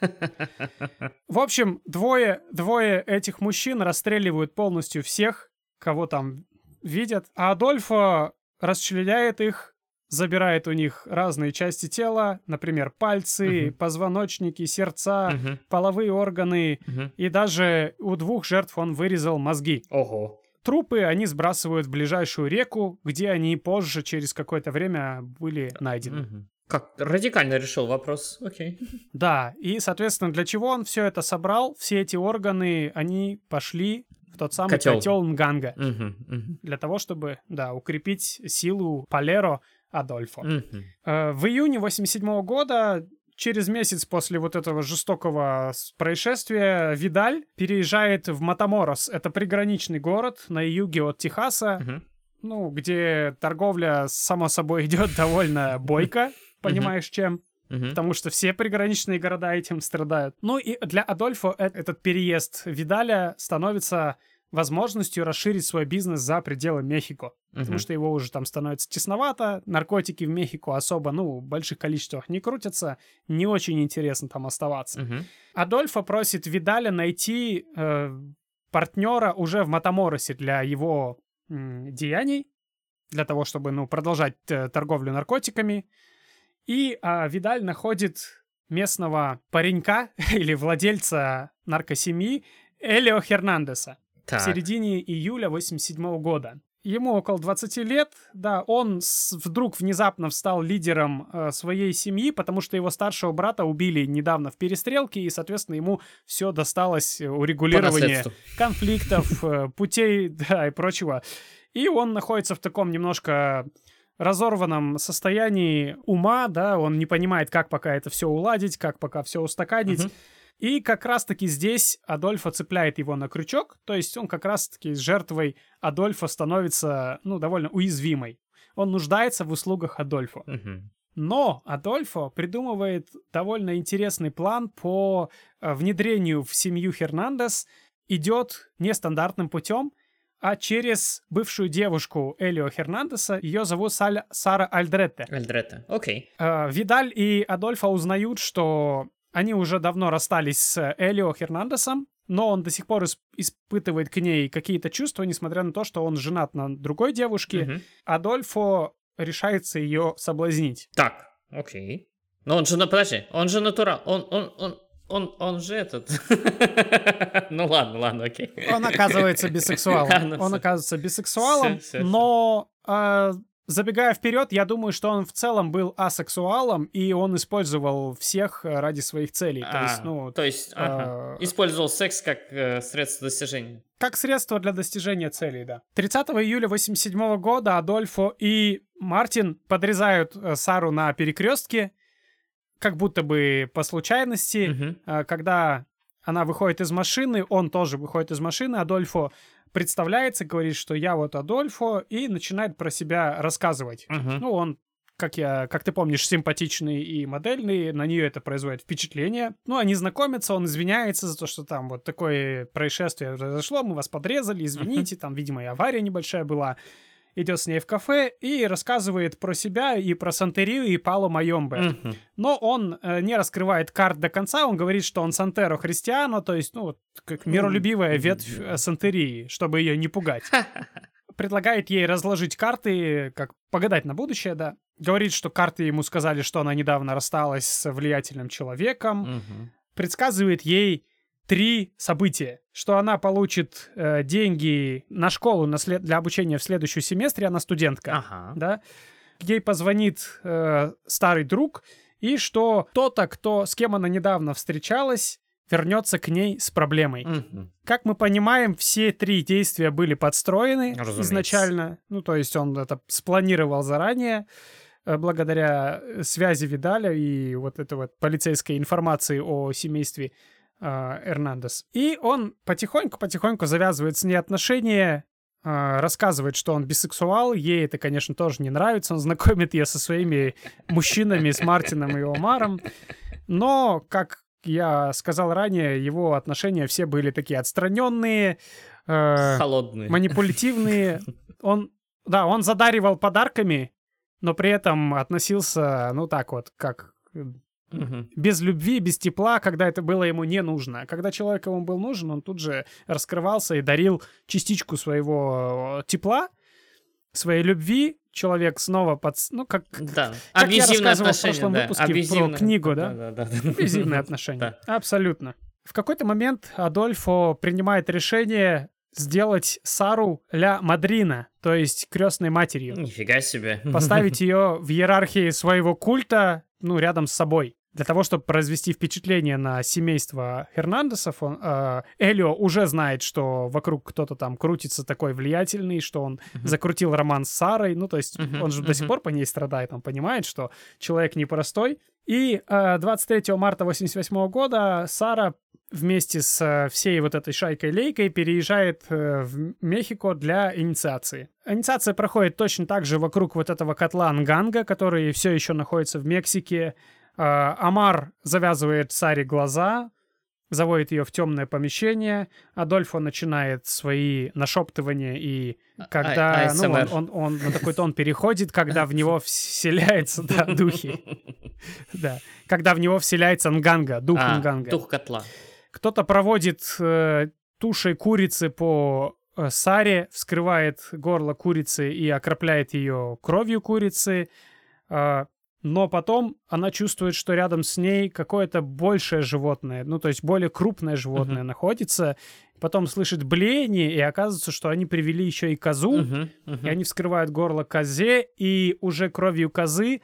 [laughs] В общем, двое, двое этих мужчин расстреливают полностью всех, кого там видят, а Адольфо расчленяет их, забирает у них разные части тела, например, пальцы, Мгм. позвоночники, сердца, Мгм. половые органы, Мгм. и даже у двух жертв он вырезал мозги. Ого. Трупы они сбрасывают в ближайшую реку, где они позже, через какое-то время, были найдены. Мгм. Как радикально решил вопрос. Окей. [laughs] Да, и, соответственно, для чего он все это собрал? Все эти органы, они пошли в тот самый Котел. котел, Нганга. Мгм. Мгм. Для того, чтобы, да, укрепить силу Палеро Адольфо. Э, В июне 87 года, через месяц после вот этого жестокого происшествия, Видаль переезжает в Матаморос. Это приграничный город на юге от Техаса, Мгм. ну, где торговля, само собой, [laughs] идет довольно бойко, понимаешь, чем? Мгм. потому что все приграничные города этим страдают. Ну и для Адольфо э- этот переезд Видаля становится возможностью расширить свой бизнес за пределы Мехико. Потому Мгм. что его уже там становится тесновато, наркотики в Мехико особо, ну, в больших количествах не крутятся, не очень интересно там оставаться. Мгм. Адольфо просит Видаля найти э, партнера уже в Матаморосе для его м, деяний, для того, чтобы, ну, продолжать э, торговлю наркотиками. И а, Видаль находит местного паренька [laughs] или владельца наркосемьи Элио Хернандеса в Так. середине июля 87 года. Ему около 20 лет, да, он вдруг внезапно стал лидером э, своей семьи, потому что его старшего брата убили недавно в перестрелке, и, соответственно, ему все досталось урегулирование конфликтов, э, путей, да, и прочего. И он находится в таком немножко разорванном состоянии ума, да, он не понимает, как пока это все уладить, как пока все устаканить. Мгм. И как раз-таки здесь Адольфо цепляет его на крючок, то есть он как раз-таки с жертвой Адольфо становится, ну, довольно уязвимой. Он нуждается в услугах Адольфо. Мгм. Но Адольфо придумывает довольно интересный план по э, внедрению в семью Хернандес. Идет нестандартным путем, а через бывшую девушку Элио Хернандеса. Ее зовут Саль- Сара Альдретте. Альдретта. Окей. Э, Видаль и Адольфо узнают, что они уже давно расстались с Элио Хернандесом, но он до сих пор ис- испытывает к ней какие-то чувства, несмотря на то, что он женат на другой девушке. Мгм. Адольфо решается ее соблазнить. Так. Окей. Но он же, на- подожди, он же натурал. Он, он, он, он, он же этот. [laughs] Ну ладно, ладно, окей. Он оказывается [laughs] бисексуалом. Он оказывается бисексуалом, но э, забегая вперед, я думаю, что он в целом был асексуалом, и он использовал всех э, ради своих целей. То есть, А, ну, то есть, ага. э, использовал секс как э, средство достижения. как средство для достижения целей, да. 30 июля 87 года Адольфо и Мартин подрезают э, Сару на перекрестке, как будто бы по случайности. А, когда она выходит из машины, он тоже выходит из машины, Адольфо представляется, говорит, что я вот Адольфо, и начинает про себя рассказывать. Мгм. Ну, он, как, я, как ты помнишь, симпатичный и модельный, на нее это производит впечатление. Ну, они знакомятся, он извиняется за то, что там вот такое происшествие произошло, мы вас подрезали, извините, там, видимо, и авария небольшая была. Идет с ней в кафе и рассказывает про себя и про Сантерию и Пало Майомбе. Мгм. Но он э, не раскрывает карт до конца, он говорит, что он Сантеро Христиано, то есть, ну, вот, как миролюбивая ветвь э, Сантерии, чтобы ее не пугать. [laughs] Предлагает ей разложить карты, как погадать на будущее, да. Говорит, что карты ему сказали, что она недавно рассталась с влиятельным человеком. Мгм. Предсказывает ей три события. Что она получит э, деньги на школу на след- для обучения в следующем семестре, она студентка Ага. да, ей позвонит э, старый друг, и что кто-то, кто, с кем она недавно встречалась, вернется к ней с проблемой. Мгм. Как мы понимаем, все три действия были подстроены Разумеется. изначально. Ну, то есть он это спланировал заранее э, благодаря э, связи Видаля и вот этой вот полицейской информации о семействе Эрнандес. И он потихоньку-потихоньку завязывает с ней отношения, э, рассказывает, что он бисексуал. Ей это, конечно, тоже не нравится. Он знакомит ее со своими мужчинами, с Мартином и Омаром. Но, как я сказал ранее, его отношения все были такие отстраненные, э, Холодный. манипулятивные. Он, да, он задаривал подарками, но при этом относился, ну так вот, как Мгм. без любви, без тепла, когда это было ему не нужно. Когда человек ему был нужен, он тут же раскрывался и дарил частичку своего э, тепла, своей любви. Человек снова под... Ну, как Да. Как я Абьюзивные рассказывал в прошлом да. выпуске про Абьюзивные. книгу, да? Да, да, да. абьюзивные [laughs] отношения. Да. Абсолютно. В какой-то момент Адольфо принимает решение сделать Сару ля Мадрина, то есть крестной матерью. Нифига себе. Поставить [laughs] ее в иерархии своего культа, ну, рядом с собой. Для того, чтобы произвести впечатление на семейство Хернандесов, он, э, Элио уже знает, что вокруг кто-то там крутится такой влиятельный, что он Мгм. закрутил роман с Сарой. Ну, то есть Мгм, он же до сих пор по ней страдает, он понимает, что человек непростой. И э, 23 марта 88 года Сара вместе с э, всей вот этой шайкой-лейкой переезжает э, в Мехико для инициации. Инициация проходит точно так же вокруг вот этого котла Нганга, который все еще находится в Мексике. Э, Амар завязывает Саре глаза, заводит ее в темное помещение. Адольфо начинает свои нашептывания и когда А- ну, он, он, он на такой тон [laughs] переходит, когда в него вселяется да, духи. [laughs] Да. Когда в него вселяется Нганга, дух А, Нганга. Дух котла. Кто-то проводит э, тушей курицы по э, Саре, вскрывает горло курицы и окропляет ее кровью курицы. э, но потом она чувствует, что рядом с ней какое-то большее животное, ну, то есть более крупное животное Мгм. находится. Потом слышит блеяние, и оказывается, что они привели еще и козу. Мгм, мгм. И они вскрывают горло козе, и уже кровью козы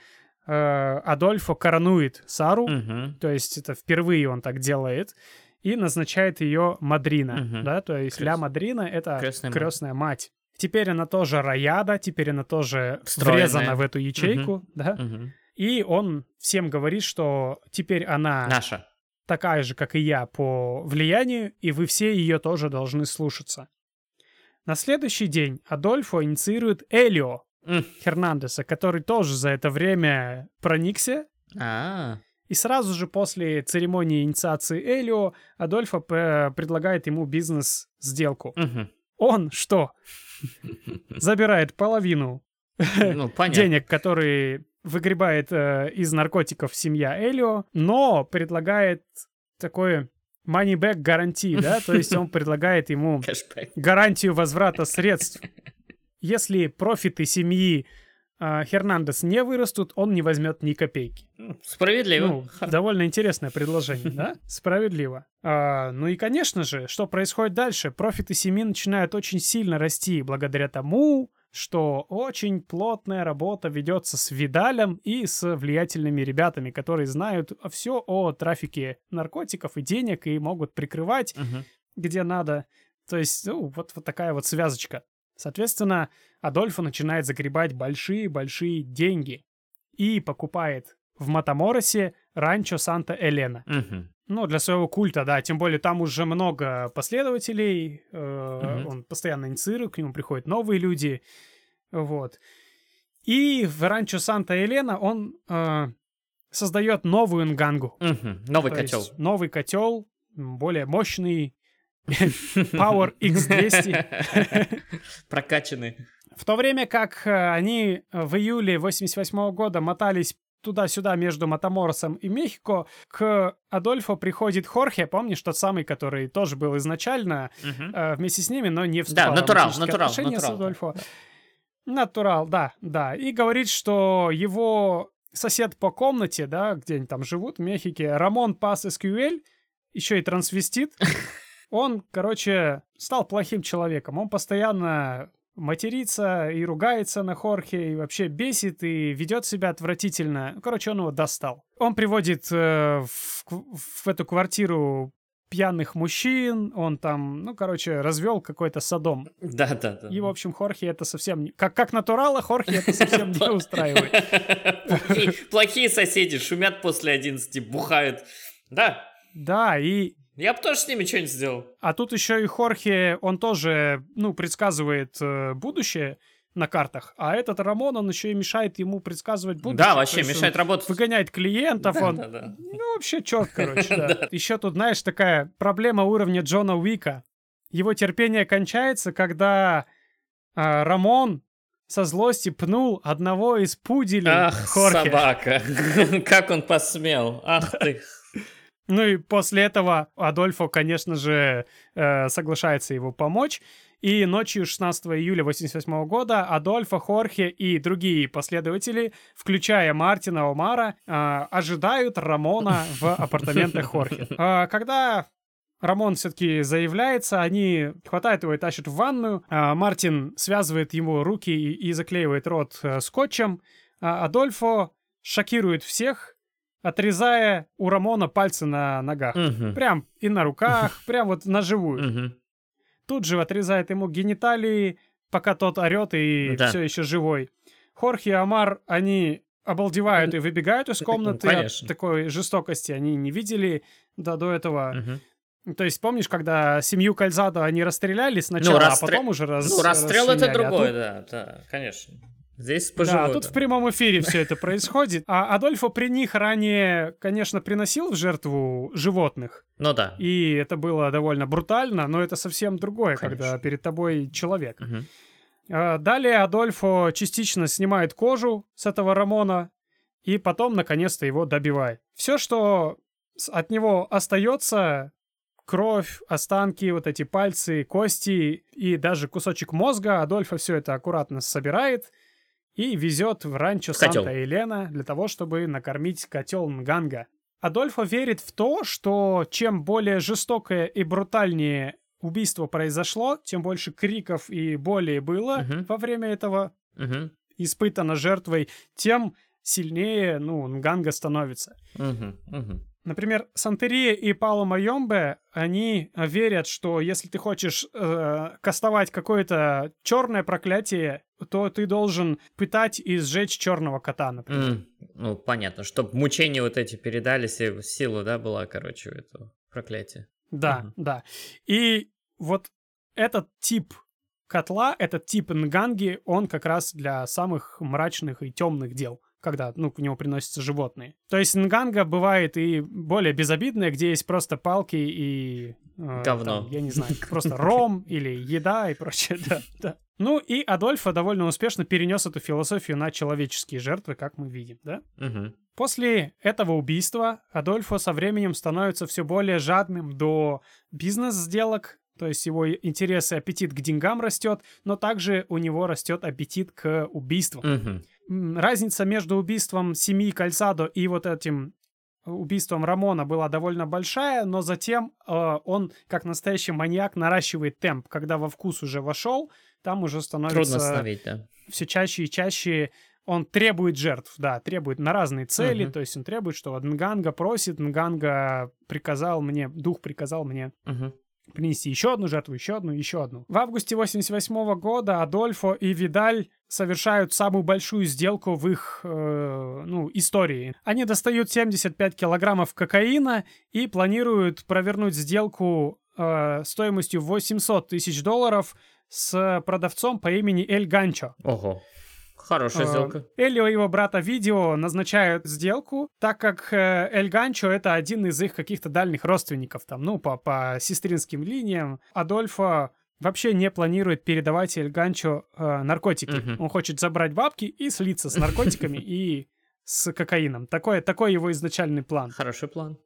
э, Адольфо коронует Сару. Мгм. То есть это впервые он так делает. И назначает ее Мадрина. Мгм. Да, то есть Крёст- Ля Мадрина — это Крестная крестная, мать. мать. Теперь она тоже рояда, теперь она тоже Встроенная. врезана в эту ячейку, да. Мгм. И он всем говорит, что теперь она Наша. такая же, как и я, по влиянию, и вы все ее тоже должны слушаться. На следующий день Адольфо инициирует Элио М. Хернандеса, который тоже за это время проникся. А, И сразу же после церемонии инициации Элио Адольфо предлагает ему бизнес-сделку. мгм. Он что? [laughs] Забирает половину Ну, денег, которые выгребает э, из наркотиков семья Элио, но предлагает такое money back гарантии, да, то есть он [laughs] предлагает ему гарантию возврата средств. Если профиты семьи э, Хернандес не вырастут, он не возьмет ни копейки. Справедливо. Ну, довольно интересное предложение, да? [laughs] Справедливо. А, ну и, конечно же, что происходит дальше? Профиты семьи начинают очень сильно расти благодаря тому, что очень плотная работа ведется с Видалем и с влиятельными ребятами, которые знают все о трафике наркотиков и денег и могут прикрывать Мгм. где надо. То есть, ну, вот, вот такая вот связочка. Соответственно, Адольфо начинает загребать большие-большие деньги и покупает в Матаморосе ранчо Санта-Элена. Мгм. Ну, для своего культа, да, тем более там уже много последователей, э, Мгм. он постоянно инициирует, к нему приходят новые люди, вот. И в ранчо Санта-Элена он э, создает новую Нгангу. Мгм. Новый То котел. новый котел, более мощный, [laughs] Power X200. [laughs] Прокачанный. В то время как э, они в июле 88 года мотались туда-сюда между Матаморосом и Мехико, к Адольфо приходит Хорхе, помнишь, тот самый, который тоже был изначально Мгм. э, вместе с ними, но не вступал в натурал, романтические натурал, отношения с натурал, да. Адольфо. Натурал, да, да. И говорит, что его сосед по комнате, да, где они там живут, в Мехике, Рамон Пас Эскюэль, еще и трансвестит, [laughs] он, короче, стал плохим человеком. Он постоянно матерится и ругается на Хорхе, и вообще бесит, и ведет себя отвратительно. Короче, он его достал. Он приводит э, в, в эту квартиру пьяных мужчин, он там, ну, короче, развел какой-то садом. Да, да, да. И, в общем, Хорхе это совсем... не- Как, как натурала, Хорхе это совсем не [laughs] устраивает. [laughs] Плохие, плохие соседи шумят после 11, бухают. Да, Да, и... я бы тоже с ними что-нибудь сделал. А тут еще и Хорхе, он тоже, ну, предсказывает э, будущее на картах, а этот Рамон, он еще и мешает ему предсказывать будущее. Да, вообще мешает работать. Выгоняет клиентов, Да, он... да, да. Ну, вообще черт, короче, [laughs] да. Еще тут, знаешь, такая проблема уровня Джона Уика. Его терпение кончается, когда а, Рамон со злости пнул одного из пуделей Ах, Хорхе. собака. [laughs] Как он посмел. Ах ты. Ну и после этого Адольфо, конечно же, э, соглашается его помочь. И ночью 16 июля 1988 года Адольфо, Хорхе и другие последователи, включая Мартина Омара, э, ожидают Рамона в апартаментах Хорхе. А, [laughs] Когда Рамон все-таки заявляется, они хватают его и тащат в ванную. Мартин связывает ему руки и, заклеивает рот э, скотчем. Адольфо шокирует всех, отрезая у Рамона пальцы на ногах. Мгм. Прям и на руках, [laughs] прям вот на живую. Мгм. Тут же отрезает ему гениталии, пока тот орет и Да. все еще живой. Хорхе и Амар, они обалдевают и выбегают из комнаты от конечно. такой жестокости. Они не видели да, до этого. Мгм. То есть, помнишь, когда семью Кальзадо они расстреляли сначала, расстрел- а потом уже раз, Ну, расстрел это? А другое, тут- да, да, конечно. Здесь Да, пожилой. тут в прямом эфире все это происходит. А Адольфо при них ранее, конечно, приносил в жертву животных. Ну да. И это было довольно брутально, но это совсем другое, Конечно. когда перед тобой человек. А, Далее Адольфо частично снимает кожу с этого Рамона и потом, наконец-то, его добивает. Все, что от него остается, кровь, останки, вот эти пальцы, кости и даже кусочек мозга, Адольфо все это аккуратно собирает и везет в ранчо. Санта-Елена для того, чтобы накормить котел Нганга. Адольфо верит в то, что чем более жестокое и брутальнее убийство произошло, тем больше криков и боли было Мгм. во время этого Мгм. испытано жертвой, тем сильнее, ну, Нганга становится. Мгм. Мгм. Например, Сантерия и Пауло Майомбе, они верят, что если ты хочешь э, кастовать какое-то черное проклятие, то ты должен пытать и сжечь черного кота, например. М, Ну, понятно, чтобы мучения вот эти передали, си- сила, да, была, короче, у этого проклятия. Да, Мгм. да. И вот этот тип котла, этот тип нганги, он как раз для самых мрачных и темных дел, когда, ну, к нему приносятся животные. То есть нганга бывает и более безобидная, где есть просто палки и... э, Говно. там, я не знаю, [laughs] просто ром или еда и прочее, да, да. Ну и Адольфо довольно успешно перенес эту философию на человеческие жертвы, как мы видим, да? Мгм. После этого убийства Адольфо со временем становится все более жадным до бизнес-сделок, то есть его интерес и аппетит к деньгам растет, но также у него растет аппетит к убийствам. Мгм. Разница между убийством семьи Кальсадо и вот этим убийством Рамона была довольно большая, но затем э, он, как настоящий маньяк, наращивает темп. Когда во вкус уже вошел, там уже Трудно становится остановить, да. все чаще и чаще он требует жертв, да, требует на разные цели, Мгм. то есть он требует, что вот Нганга просит, Нганга приказал мне, дух приказал мне Мгм. Принести еще одну жертву, еще одну, еще одну. В августе 88 года Адольфо и Видаль совершают самую большую сделку в их э, ну, истории. Они достают 75 килограммов кокаина и планируют провернуть сделку э, стоимостью 800 тысяч долларов с продавцом по имени Эль Ганчо. Ого. Хорошая Э, сделка. Элио и его брата Видео назначают сделку, так как э, Эль Ганчо это один из их каких-то дальних родственников, там, ну, по, по сестринским линиям. Адольфо вообще не планирует передавать Эль Ганчо э, наркотики. Мгм. Он хочет забрать бабки и слиться с наркотиками [laughs] и с кокаином. Такой, такой его изначальный план. Хороший план.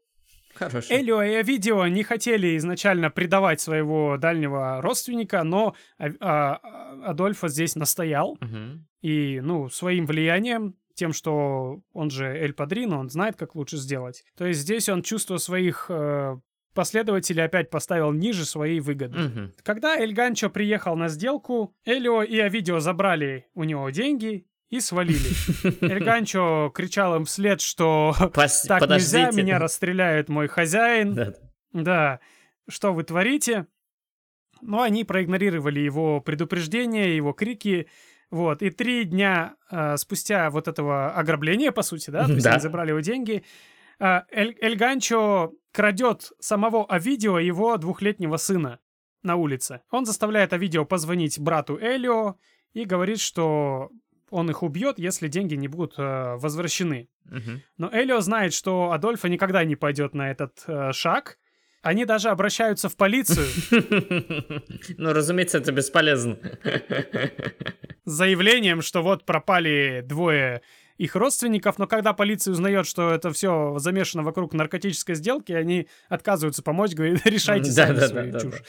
Хороший. Элио и Овидио не хотели изначально предавать своего дальнего родственника, но а- а- Адольфо здесь настоял. Мгм. И, ну, своим влиянием, тем, что он же Эль Падрино, он знает, как лучше сделать. То есть здесь он чувство своих э, последователей опять поставил ниже своей выгоды. Мгм. Когда Эль Ганчо приехал на сделку, Элио и Овидио забрали у него деньги и свалили. Эль Ганчо кричал им вслед, что [laughs] Пос- так нельзя, подождите. меня расстреляет мой хозяин. Да. Да, что вы творите? Но они проигнорировали его предупреждения, его крики. Вот, и три дня э, спустя вот этого ограбления, по сути, да, то есть Да. они забрали его деньги, э, Эль, Эль Ганчо крадет самого Овидио, его двухлетнего сына, на улице. Он заставляет Овидио позвонить брату Элио и говорит, что он их убьет, если деньги не будут э, возвращены. Мгм. Но Элио знает, что Адольфо никогда не пойдет на этот э, шаг. Они даже обращаются в полицию [laughs] Ну, разумеется, это бесполезно. с заявлением, что вот пропали двое их родственников, но когда полиция узнает, что это все замешано вокруг наркотической сделки, они отказываются помочь, говорят, [laughs] решайте сами Да-да-да-да-да. свою чушь.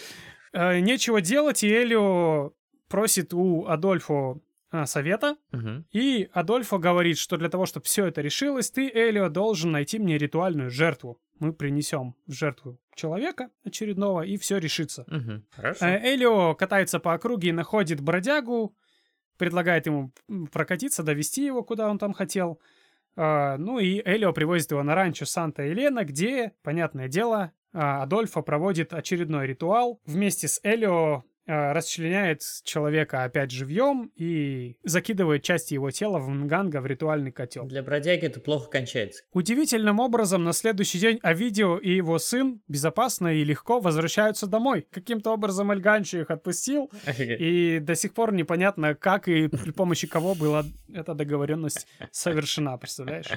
Э, Нечего делать, и Элио просит у Адольфо а, совета, Мгм. и Адольфо говорит, что для того, чтобы все это решилось, ты, Элио, должен найти мне ритуальную жертву. Мы принесем в жертву человека очередного, и все решится. Хорошо. Э, Элио катается по округе и находит бродягу, предлагает ему прокатиться, довести его, куда он там хотел. А, ну и Элио привозит его на ранчо Санта-Елена, где, понятное дело, Адольфо проводит очередной ритуал. Вместе с Элио расчленяет человека опять живьем и закидывает части его тела в Нганга в ритуальный котел. Для бродяги это плохо кончается. Удивительным образом на следующий день Овидио и его сын безопасно и легко возвращаются домой. Каким-то образом Эльганчо их отпустил, и до сих пор непонятно, как и при помощи кого была эта договоренность совершена, представляешь?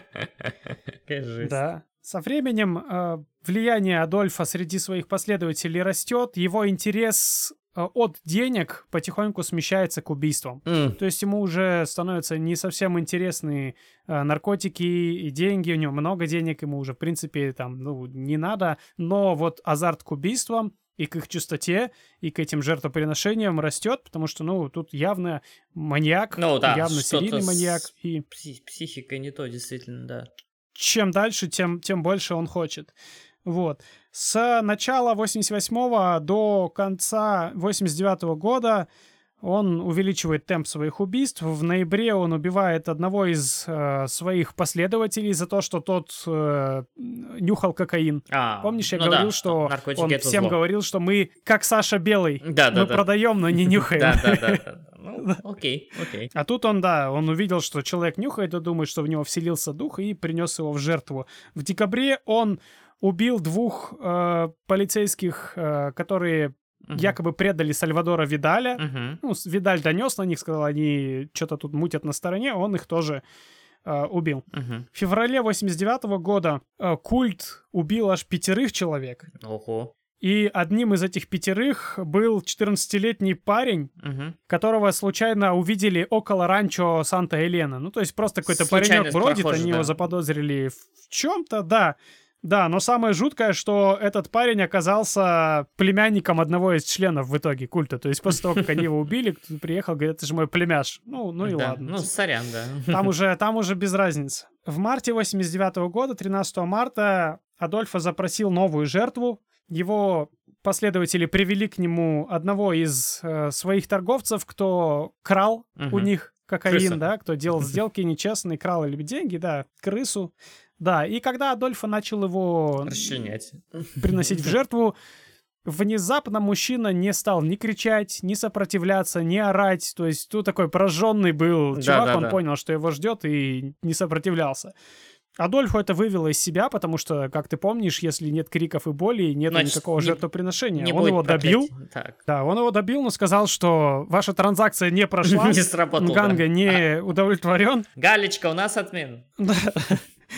[laughs] Да. Со временем э, влияние Адольфа среди своих последователей растет, его интерес э, от денег потихоньку смещается к убийствам. М, То есть ему уже становятся не совсем интересны э, наркотики и деньги, у него много денег, ему уже, в принципе, там, ну, не надо, но вот азарт к убийствам и к их чистоте, и к этим жертвоприношениям растет, потому что, ну, тут явно маньяк, Ну да, явно серийный с- маньяк, и пси- Психика не то, действительно, да. чем дальше, тем, тем больше он хочет. Вот. С начала 88 до конца 89 года он увеличивает темп своих убийств. В ноябре он убивает одного из э, своих последователей за то, что тот э, нюхал кокаин. А, Помнишь, я ну говорил, да, что он всем зло. говорил, что мы как Саша Белый. Да, да, мы да. продаем, но не нюхаем. Да, да, да, да. [laughs] Ну, окей, окей. А тут он, да, он увидел, что человек нюхает и думает, что в него вселился дух и принес его в жертву. В декабре он убил двух э, полицейских, э, которые Мгм. якобы предали Сальвадора Видаля. Мгм. Ну, Видаль донес на них, сказал, они что-то тут мутят на стороне, он их тоже э, убил. Мгм. В феврале 89 года э, культ убил аж пятерых человек. Ого. И одним из этих пятерых был 14-летний парень, Мгм. которого случайно увидели около ранчо Санта-Елена. Ну, то есть просто какой-то паренек бродит, прохожий, они да. его заподозрили в чем-то, да. Да, но самое жуткое, что этот парень оказался племянником одного из членов в итоге культа. То есть после того, как они его [laughs] убили, кто-то приехал, говорит, это же мой племяш. Ну, ну и Да, ладно. Ну, сорян, да. Там уже, [laughs] там уже без разницы. В марте 89 года, 13 марта, Адольфо запросил новую жертву. Его последователи привели к нему одного из э, своих торговцев, кто крал у Мгм. них кокаин, Крыса. да, кто делал [laughs] сделки нечестные, крал или деньги, да, крысу. Да, и когда Адольфо начал его Расчленять. приносить в жертву, внезапно мужчина не стал ни кричать, ни сопротивляться, ни орать. То есть тут такой пораженный был Да, чувак, да, он да. понял, что его ждет и не сопротивлялся. Адольфу это вывело из себя, потому что, как ты помнишь, если нет криков и боли, нет Значит, никакого не- жертвоприношения. Не он его добил. проклятий. Так. Да, он его добил, но сказал, что ваша транзакция не [laughs] прошла. Не сработал, да. Нганга не удовлетворен. [laughs] Галечка, у нас отмен.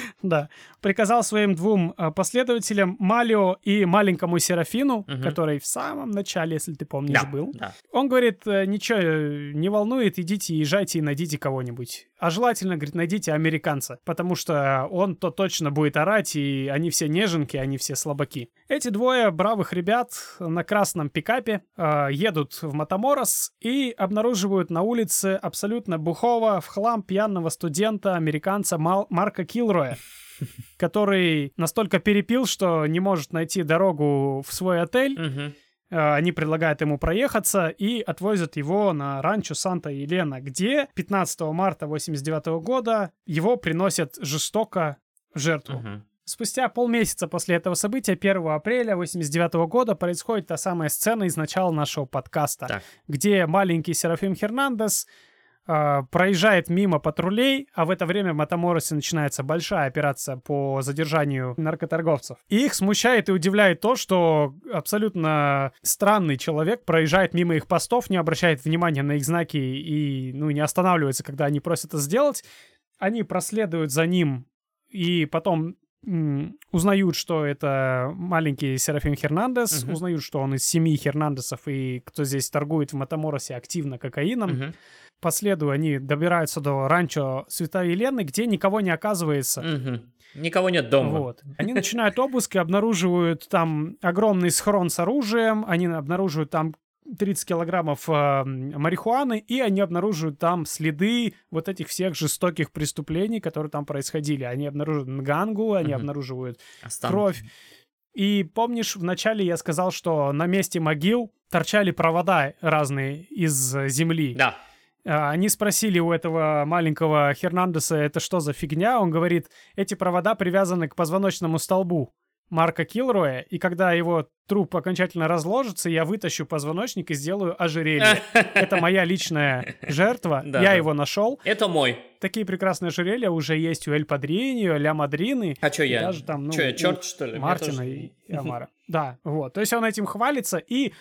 [laughs] Да. Приказал своим двум э, последователям, Малио и маленькому Серафину, который в самом начале, если ты помнишь, Да, был. да. Он говорит, «Э, ничего э, не волнует, идите, езжайте и найдите кого-нибудь. А желательно, говорит, найдите американца, потому что он то точно будет орать, и они все неженки, они все слабаки. Эти двое бравых ребят на красном пикапе э, едут в Матаморос и обнаруживают на улице абсолютно бухого, в хлам пьяного студента, американца Мал- Марка Килроя [laughs] который настолько перепил, что не может найти дорогу в свой отель. Мгм. Э, Они предлагают ему проехаться и отвозят его на ранчо Санта-Елена, где 15 марта 89 года его приносят жестоко в жертву. Мгм. Спустя полмесяца после этого события, 1 апреля 89 года, происходит та самая сцена из начала нашего подкаста, Так. где маленький Серафим Хернандес э, проезжает мимо патрулей, а в это время в Матаморосе начинается большая операция по задержанию наркоторговцев. И их смущает и удивляет то, что абсолютно странный человек проезжает мимо их постов, не обращает внимания на их знаки и ну, не останавливается, когда они просят это сделать. Они проследуют за ним и потом узнают, что это маленький Серафим Хернандес, Мгм. узнают, что он из семьи Хернандесов и кто здесь торгует в Матаморосе активно кокаином. Мгм. По следу они добираются до ранчо Святой Елены, где никого не оказывается. Мгм. Никого нет дома. Вот. Они начинают обыск и обнаруживают там огромный схрон с оружием, они обнаруживают там 30 килограммов э, марихуаны, и они обнаруживают там следы вот этих всех жестоких преступлений, которые там происходили. Они обнаруживают нгангу, они Мгм. обнаруживают Останки. кровь. И помнишь, вначале я сказал, что на месте могил торчали провода разные из э, земли. Да. А, Они спросили у этого маленького Хернандеса, это что за фигня? Он говорит, эти провода привязаны к позвоночному столбу Марка Килроя, и когда его труп окончательно разложится, я вытащу позвоночник и сделаю ожерелье. [laughs] Это моя личная жертва, я его нашел. Это мой. Такие прекрасные ожерелья уже есть у Эль Падриньо, Ля Мадрины, А чё я? даже там, ну, Чё, я черт, что ли? Мартина и [laughs] Амара. Да, вот. То есть он этим хвалится, и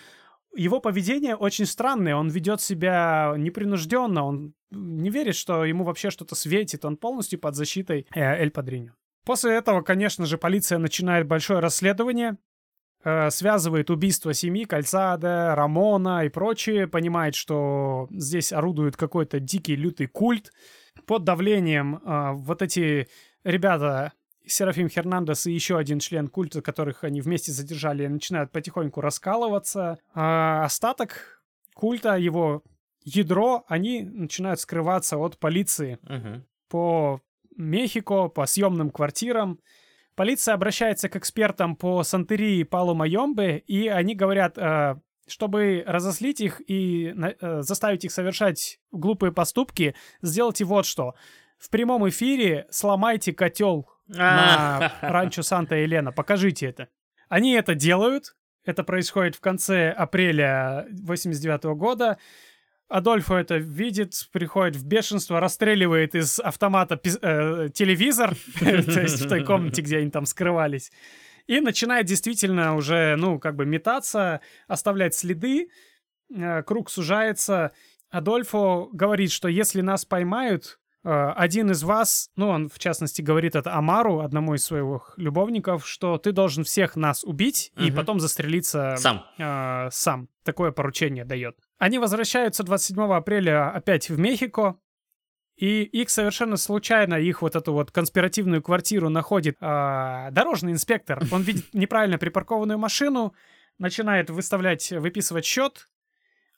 его поведение очень странное. Он ведет себя непринужденно, он не верит, что ему вообще что-то светит. Он полностью под защитой э, Эль Падриньо. После этого, конечно же, полиция начинает большое расследование, э, связывает убийство семьи Кальцада, Рамона и прочее, понимает, что здесь орудует какой-то дикий лютый культ. Под давлением э, вот эти ребята, Серафим Хернандес и еще один член культа, которых они вместе задержали, начинают потихоньку раскалываться. А остаток культа, его ядро, они начинают скрываться от полиции Мгм. по Мехико, по съемным квартирам. Полиция обращается к экспертам по Сантерии и Палу Майомбе, и они говорят, э, чтобы разослить их и э, заставить их совершать глупые поступки, сделайте вот что. В прямом эфире сломайте котел на А, ранчо Санта-Елена. Покажите это. Они это делают. Это происходит в конце апреля 89 года. Адольфо это видит, приходит в бешенство, расстреливает из автомата э, телевизор, [laughs] то есть в той комнате, где они там скрывались, и начинает действительно уже, ну, как бы метаться, оставлять следы, Э, круг сужается. Адольфо говорит, что если нас поймают, один из вас, ну, он, в частности, говорит это Амару, одному из своих любовников, что ты должен всех нас убить и Мгм. потом застрелиться Сам. э, сам. Такое поручение дает. Они возвращаются 27 апреля опять в Мехико, и их совершенно случайно, их вот эту вот конспиративную квартиру находит а, дорожный инспектор. Он видит [laughs] неправильно припаркованную машину, начинает выставлять, выписывать счет.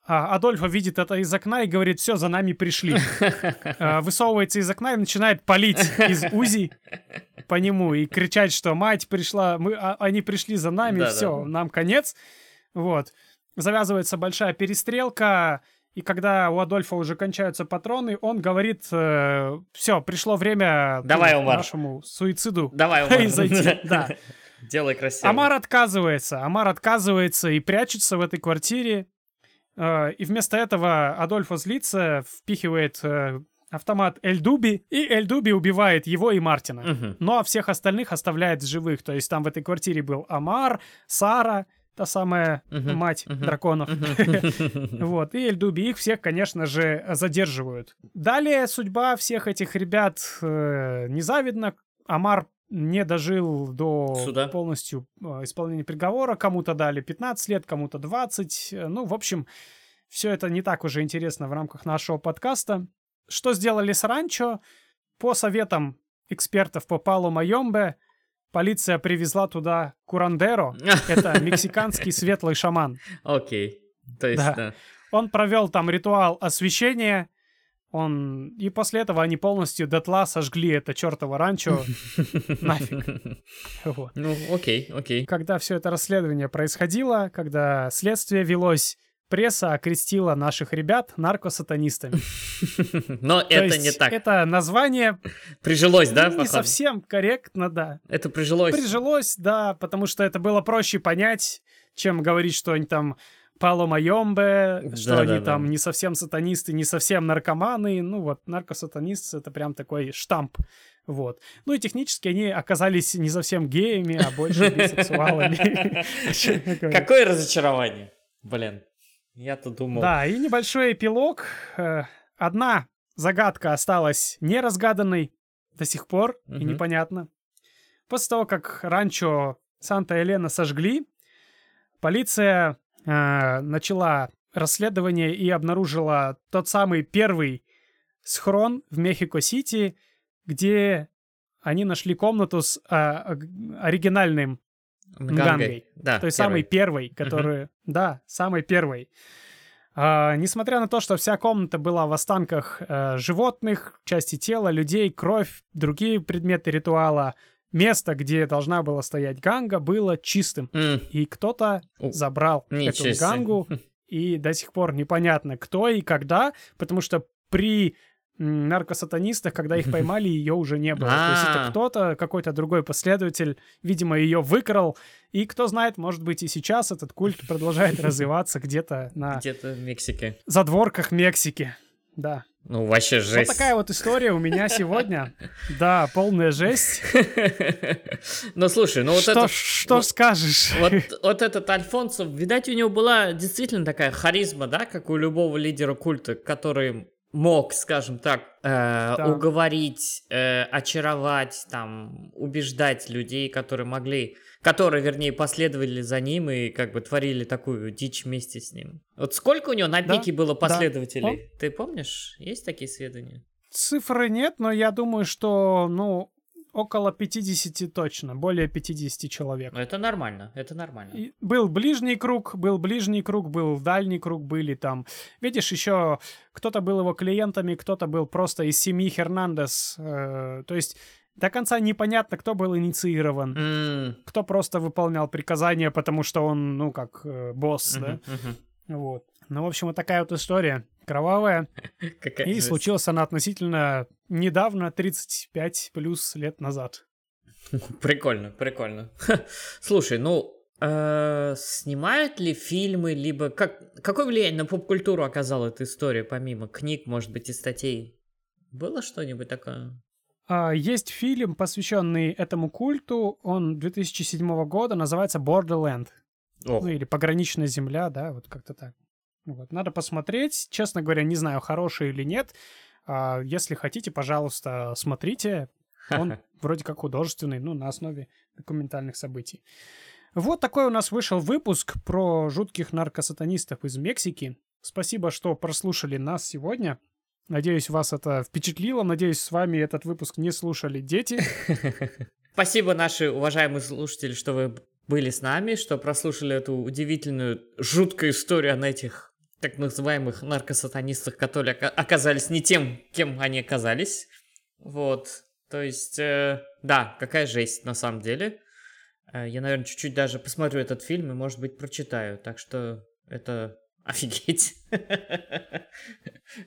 А Адольфо видит это из окна и говорит, все, за нами пришли. [laughs] А, Высовывается из окна и начинает палить из УЗИ по нему и кричать, что мать пришла, мы, а- они пришли за нами, Да-да. все, нам конец. Вот. Завязывается большая перестрелка, и когда у Адольфа уже кончаются патроны, он говорит, все, пришло время Давай, к Умар. нашему суициду Давай, Умар. произойти. [laughs] [laughs] Да. Делай красиво. Амар отказывается. Амар отказывается и прячется в этой квартире. Э, И вместо этого Адольфо злится, впихивает э, автомат Эльдуби, и Эльдуби убивает его и Мартина. Ну а всех остальных оставляет живых. То есть там в этой квартире был Амар, Сара, та самая Мгм, мать мгм. драконов. [laughs] [laughs] Вот, и Эльдуби их всех, конечно же, задерживают. Далее судьба всех этих ребят э, незавидна. Амар не дожил до Суда. полностью э, исполнения приговора. Кому-то дали 15 лет, кому-то 20. Э, Ну, в общем, все это не так уже интересно в рамках нашего подкаста. Что сделали с Ранчо? По советам экспертов по Палу Майомбе, полиция привезла туда Курандеро. [laughs] Это мексиканский светлый шаман. Окей. То есть, да. Он провел там ритуал освещения. Он... И после этого они полностью дотла сожгли это чертово ранчо. [laughs] Нафиг. Вот. Ну, окей, окей. Когда все это расследование происходило, когда следствие велось, пресса окрестила наших ребят наркосатанистами. [laughs] Но То это не так. Это название [laughs] Прижилось, да, не совсем корректно, да. Это прижилось. Прижилось, да, потому что это было проще понять, чем говорить, что они там Пало Майомбе, что Да, они да, да. там не совсем сатанисты, не совсем наркоманы. Ну вот, наркосатанист — это прям такой штамп. Вот. Ну и технически они оказались не совсем геями, а больше [laughs] бисексуалами. [laughs] Какое разочарование. Блин, я-то думал... Да, и небольшой эпилог. Э, Одна загадка осталась неразгаданной до сих пор, и непонятно. После того, как ранчо Санта-Елена сожгли, полиция э, начала расследование и обнаружила тот самый первый схрон в Мехико-Сити, где они нашли комнату с а, оригинальным Нгангой. Да, той первый. самой первой, которую... Да, самой первой. А, несмотря на то, что вся комната была в останках э, животных, части тела, людей, кровь, другие предметы ритуала, место, где должна была стоять ганга, было чистым. М, И кто-то забрал ничего эту себе. гангу, [laughs] и до сих пор непонятно, кто и когда, потому что при наркосатанистах, когда их [laughs] поймали, ее уже не было. То есть А. это кто-то, какой-то другой последователь, видимо, ее выкрал. И кто знает, может быть, и сейчас этот культ [laughs] продолжает развиваться где-то на Где-то в Мексике. задворках Мексики. Да. Ну, вообще жесть. Вот такая вот история у меня сегодня. [laughs] Да, полная жесть. Ну, слушай, ну вот что это... что вот- скажешь? Вот, [laughs] вот этот Альфонсо, видать, у него была действительно такая харизма, да, как у любого лидера культа, который мог, скажем так, э, уговорить, э, очаровать, там, убеждать людей, которые могли, которые, вернее, последовали за ним и как бы творили такую дичь вместе с ним. Вот сколько у него на Да, пике было да. последователей? Ты помнишь? Есть такие сведения? Цифры нет, но я думаю, что, ну, около 50 точно, более 50 человек. Ну, это нормально, это нормально. И был ближний круг, был ближний круг, был дальний круг, были там. Видишь, еще кто-то был его клиентами, кто-то был просто из семьи Хернандес. э, то есть до конца непонятно, кто был инициирован, М, кто просто выполнял приказания, потому что он, ну, как э, босс, да? мгм, мгм. Вот. Ну, в общем, вот такая вот история. Кровавая. [laughs] Какая И жесть. случилась она относительно недавно, 35 плюс лет назад. [laughs] Прикольно, прикольно. [laughs] Слушай, ну, э, снимают ли фильмы, либо как, какое влияние на поп-культуру оказала эта история, помимо книг, может быть, и статей? Было что-нибудь такое? А, Есть фильм, посвященный этому культу. Он 2007 года, называется Borderland. Ох, Ну или Пограничная земля, да, вот как-то так. Вот. Надо посмотреть. Честно говоря, не знаю, хороший или нет. А, Если хотите, пожалуйста, смотрите. Он вроде как художественный, ну, на основе документальных событий. Вот такой у нас вышел выпуск про жутких наркосатанистов из Мексики. Спасибо, что прослушали нас сегодня. Надеюсь, вас это впечатлило. Надеюсь, с вами этот выпуск не слушали дети. [laughs] Спасибо, наши уважаемые слушатели, что вы были с нами, что прослушали эту удивительную, жуткую историю о этих так называемых наркосатанистах, которые ока- оказались не тем, кем они оказались. Вот. То есть, э, да, какая жесть на самом деле. Э, я, наверное, чуть-чуть даже посмотрю этот фильм и, может быть, прочитаю. Так что это офигеть. [laughs]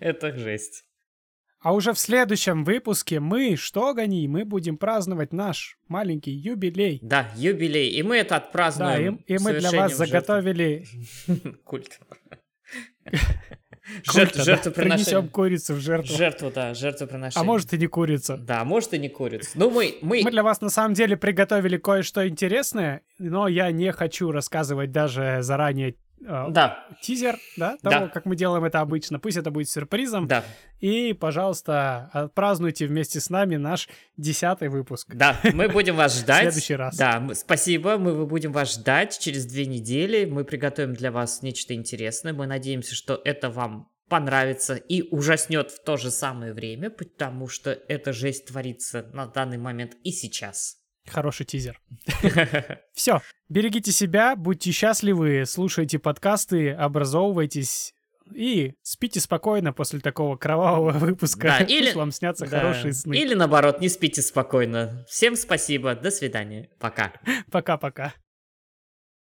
Это жесть. А уже в следующем выпуске мы, что гони, мы будем праздновать наш маленький юбилей. Да, юбилей. И мы это Да, отпразднуем. и, и мы для вас заготовили [laughs] Культ. культа, [laughs] Жертв- да, Жертвоприношение. принесем курицу в жертву. Жертву, да, жертвоприношение. А может и не курица. Да, может и не курица. Ну, мы... мы... Мы для вас на самом деле приготовили кое-что интересное, но я не хочу рассказывать даже заранее Да, тизер, да, Да. того, как мы делаем это обычно. Пусть это будет сюрпризом. да, И, пожалуйста, отпразднуйте вместе с нами наш десятый выпуск. да. Мы будем вас [laughs] ждать. следующий раз. Да, спасибо. Мы будем вас ждать через две недели. Мы приготовим для вас нечто интересное. Мы надеемся, что это вам понравится и ужаснет в то же самое время, потому что эта жесть творится на данный момент и сейчас. Хороший тизер. [laughs] Все, берегите себя, будьте счастливы, слушайте подкасты, образовывайтесь и спите спокойно после такого кровавого [laughs] выпуска. Да, или- Пусть вам снятся Да. хорошие сны. Или наоборот, не спите спокойно. Всем спасибо. До свидания. Пока. [laughs] Пока-пока.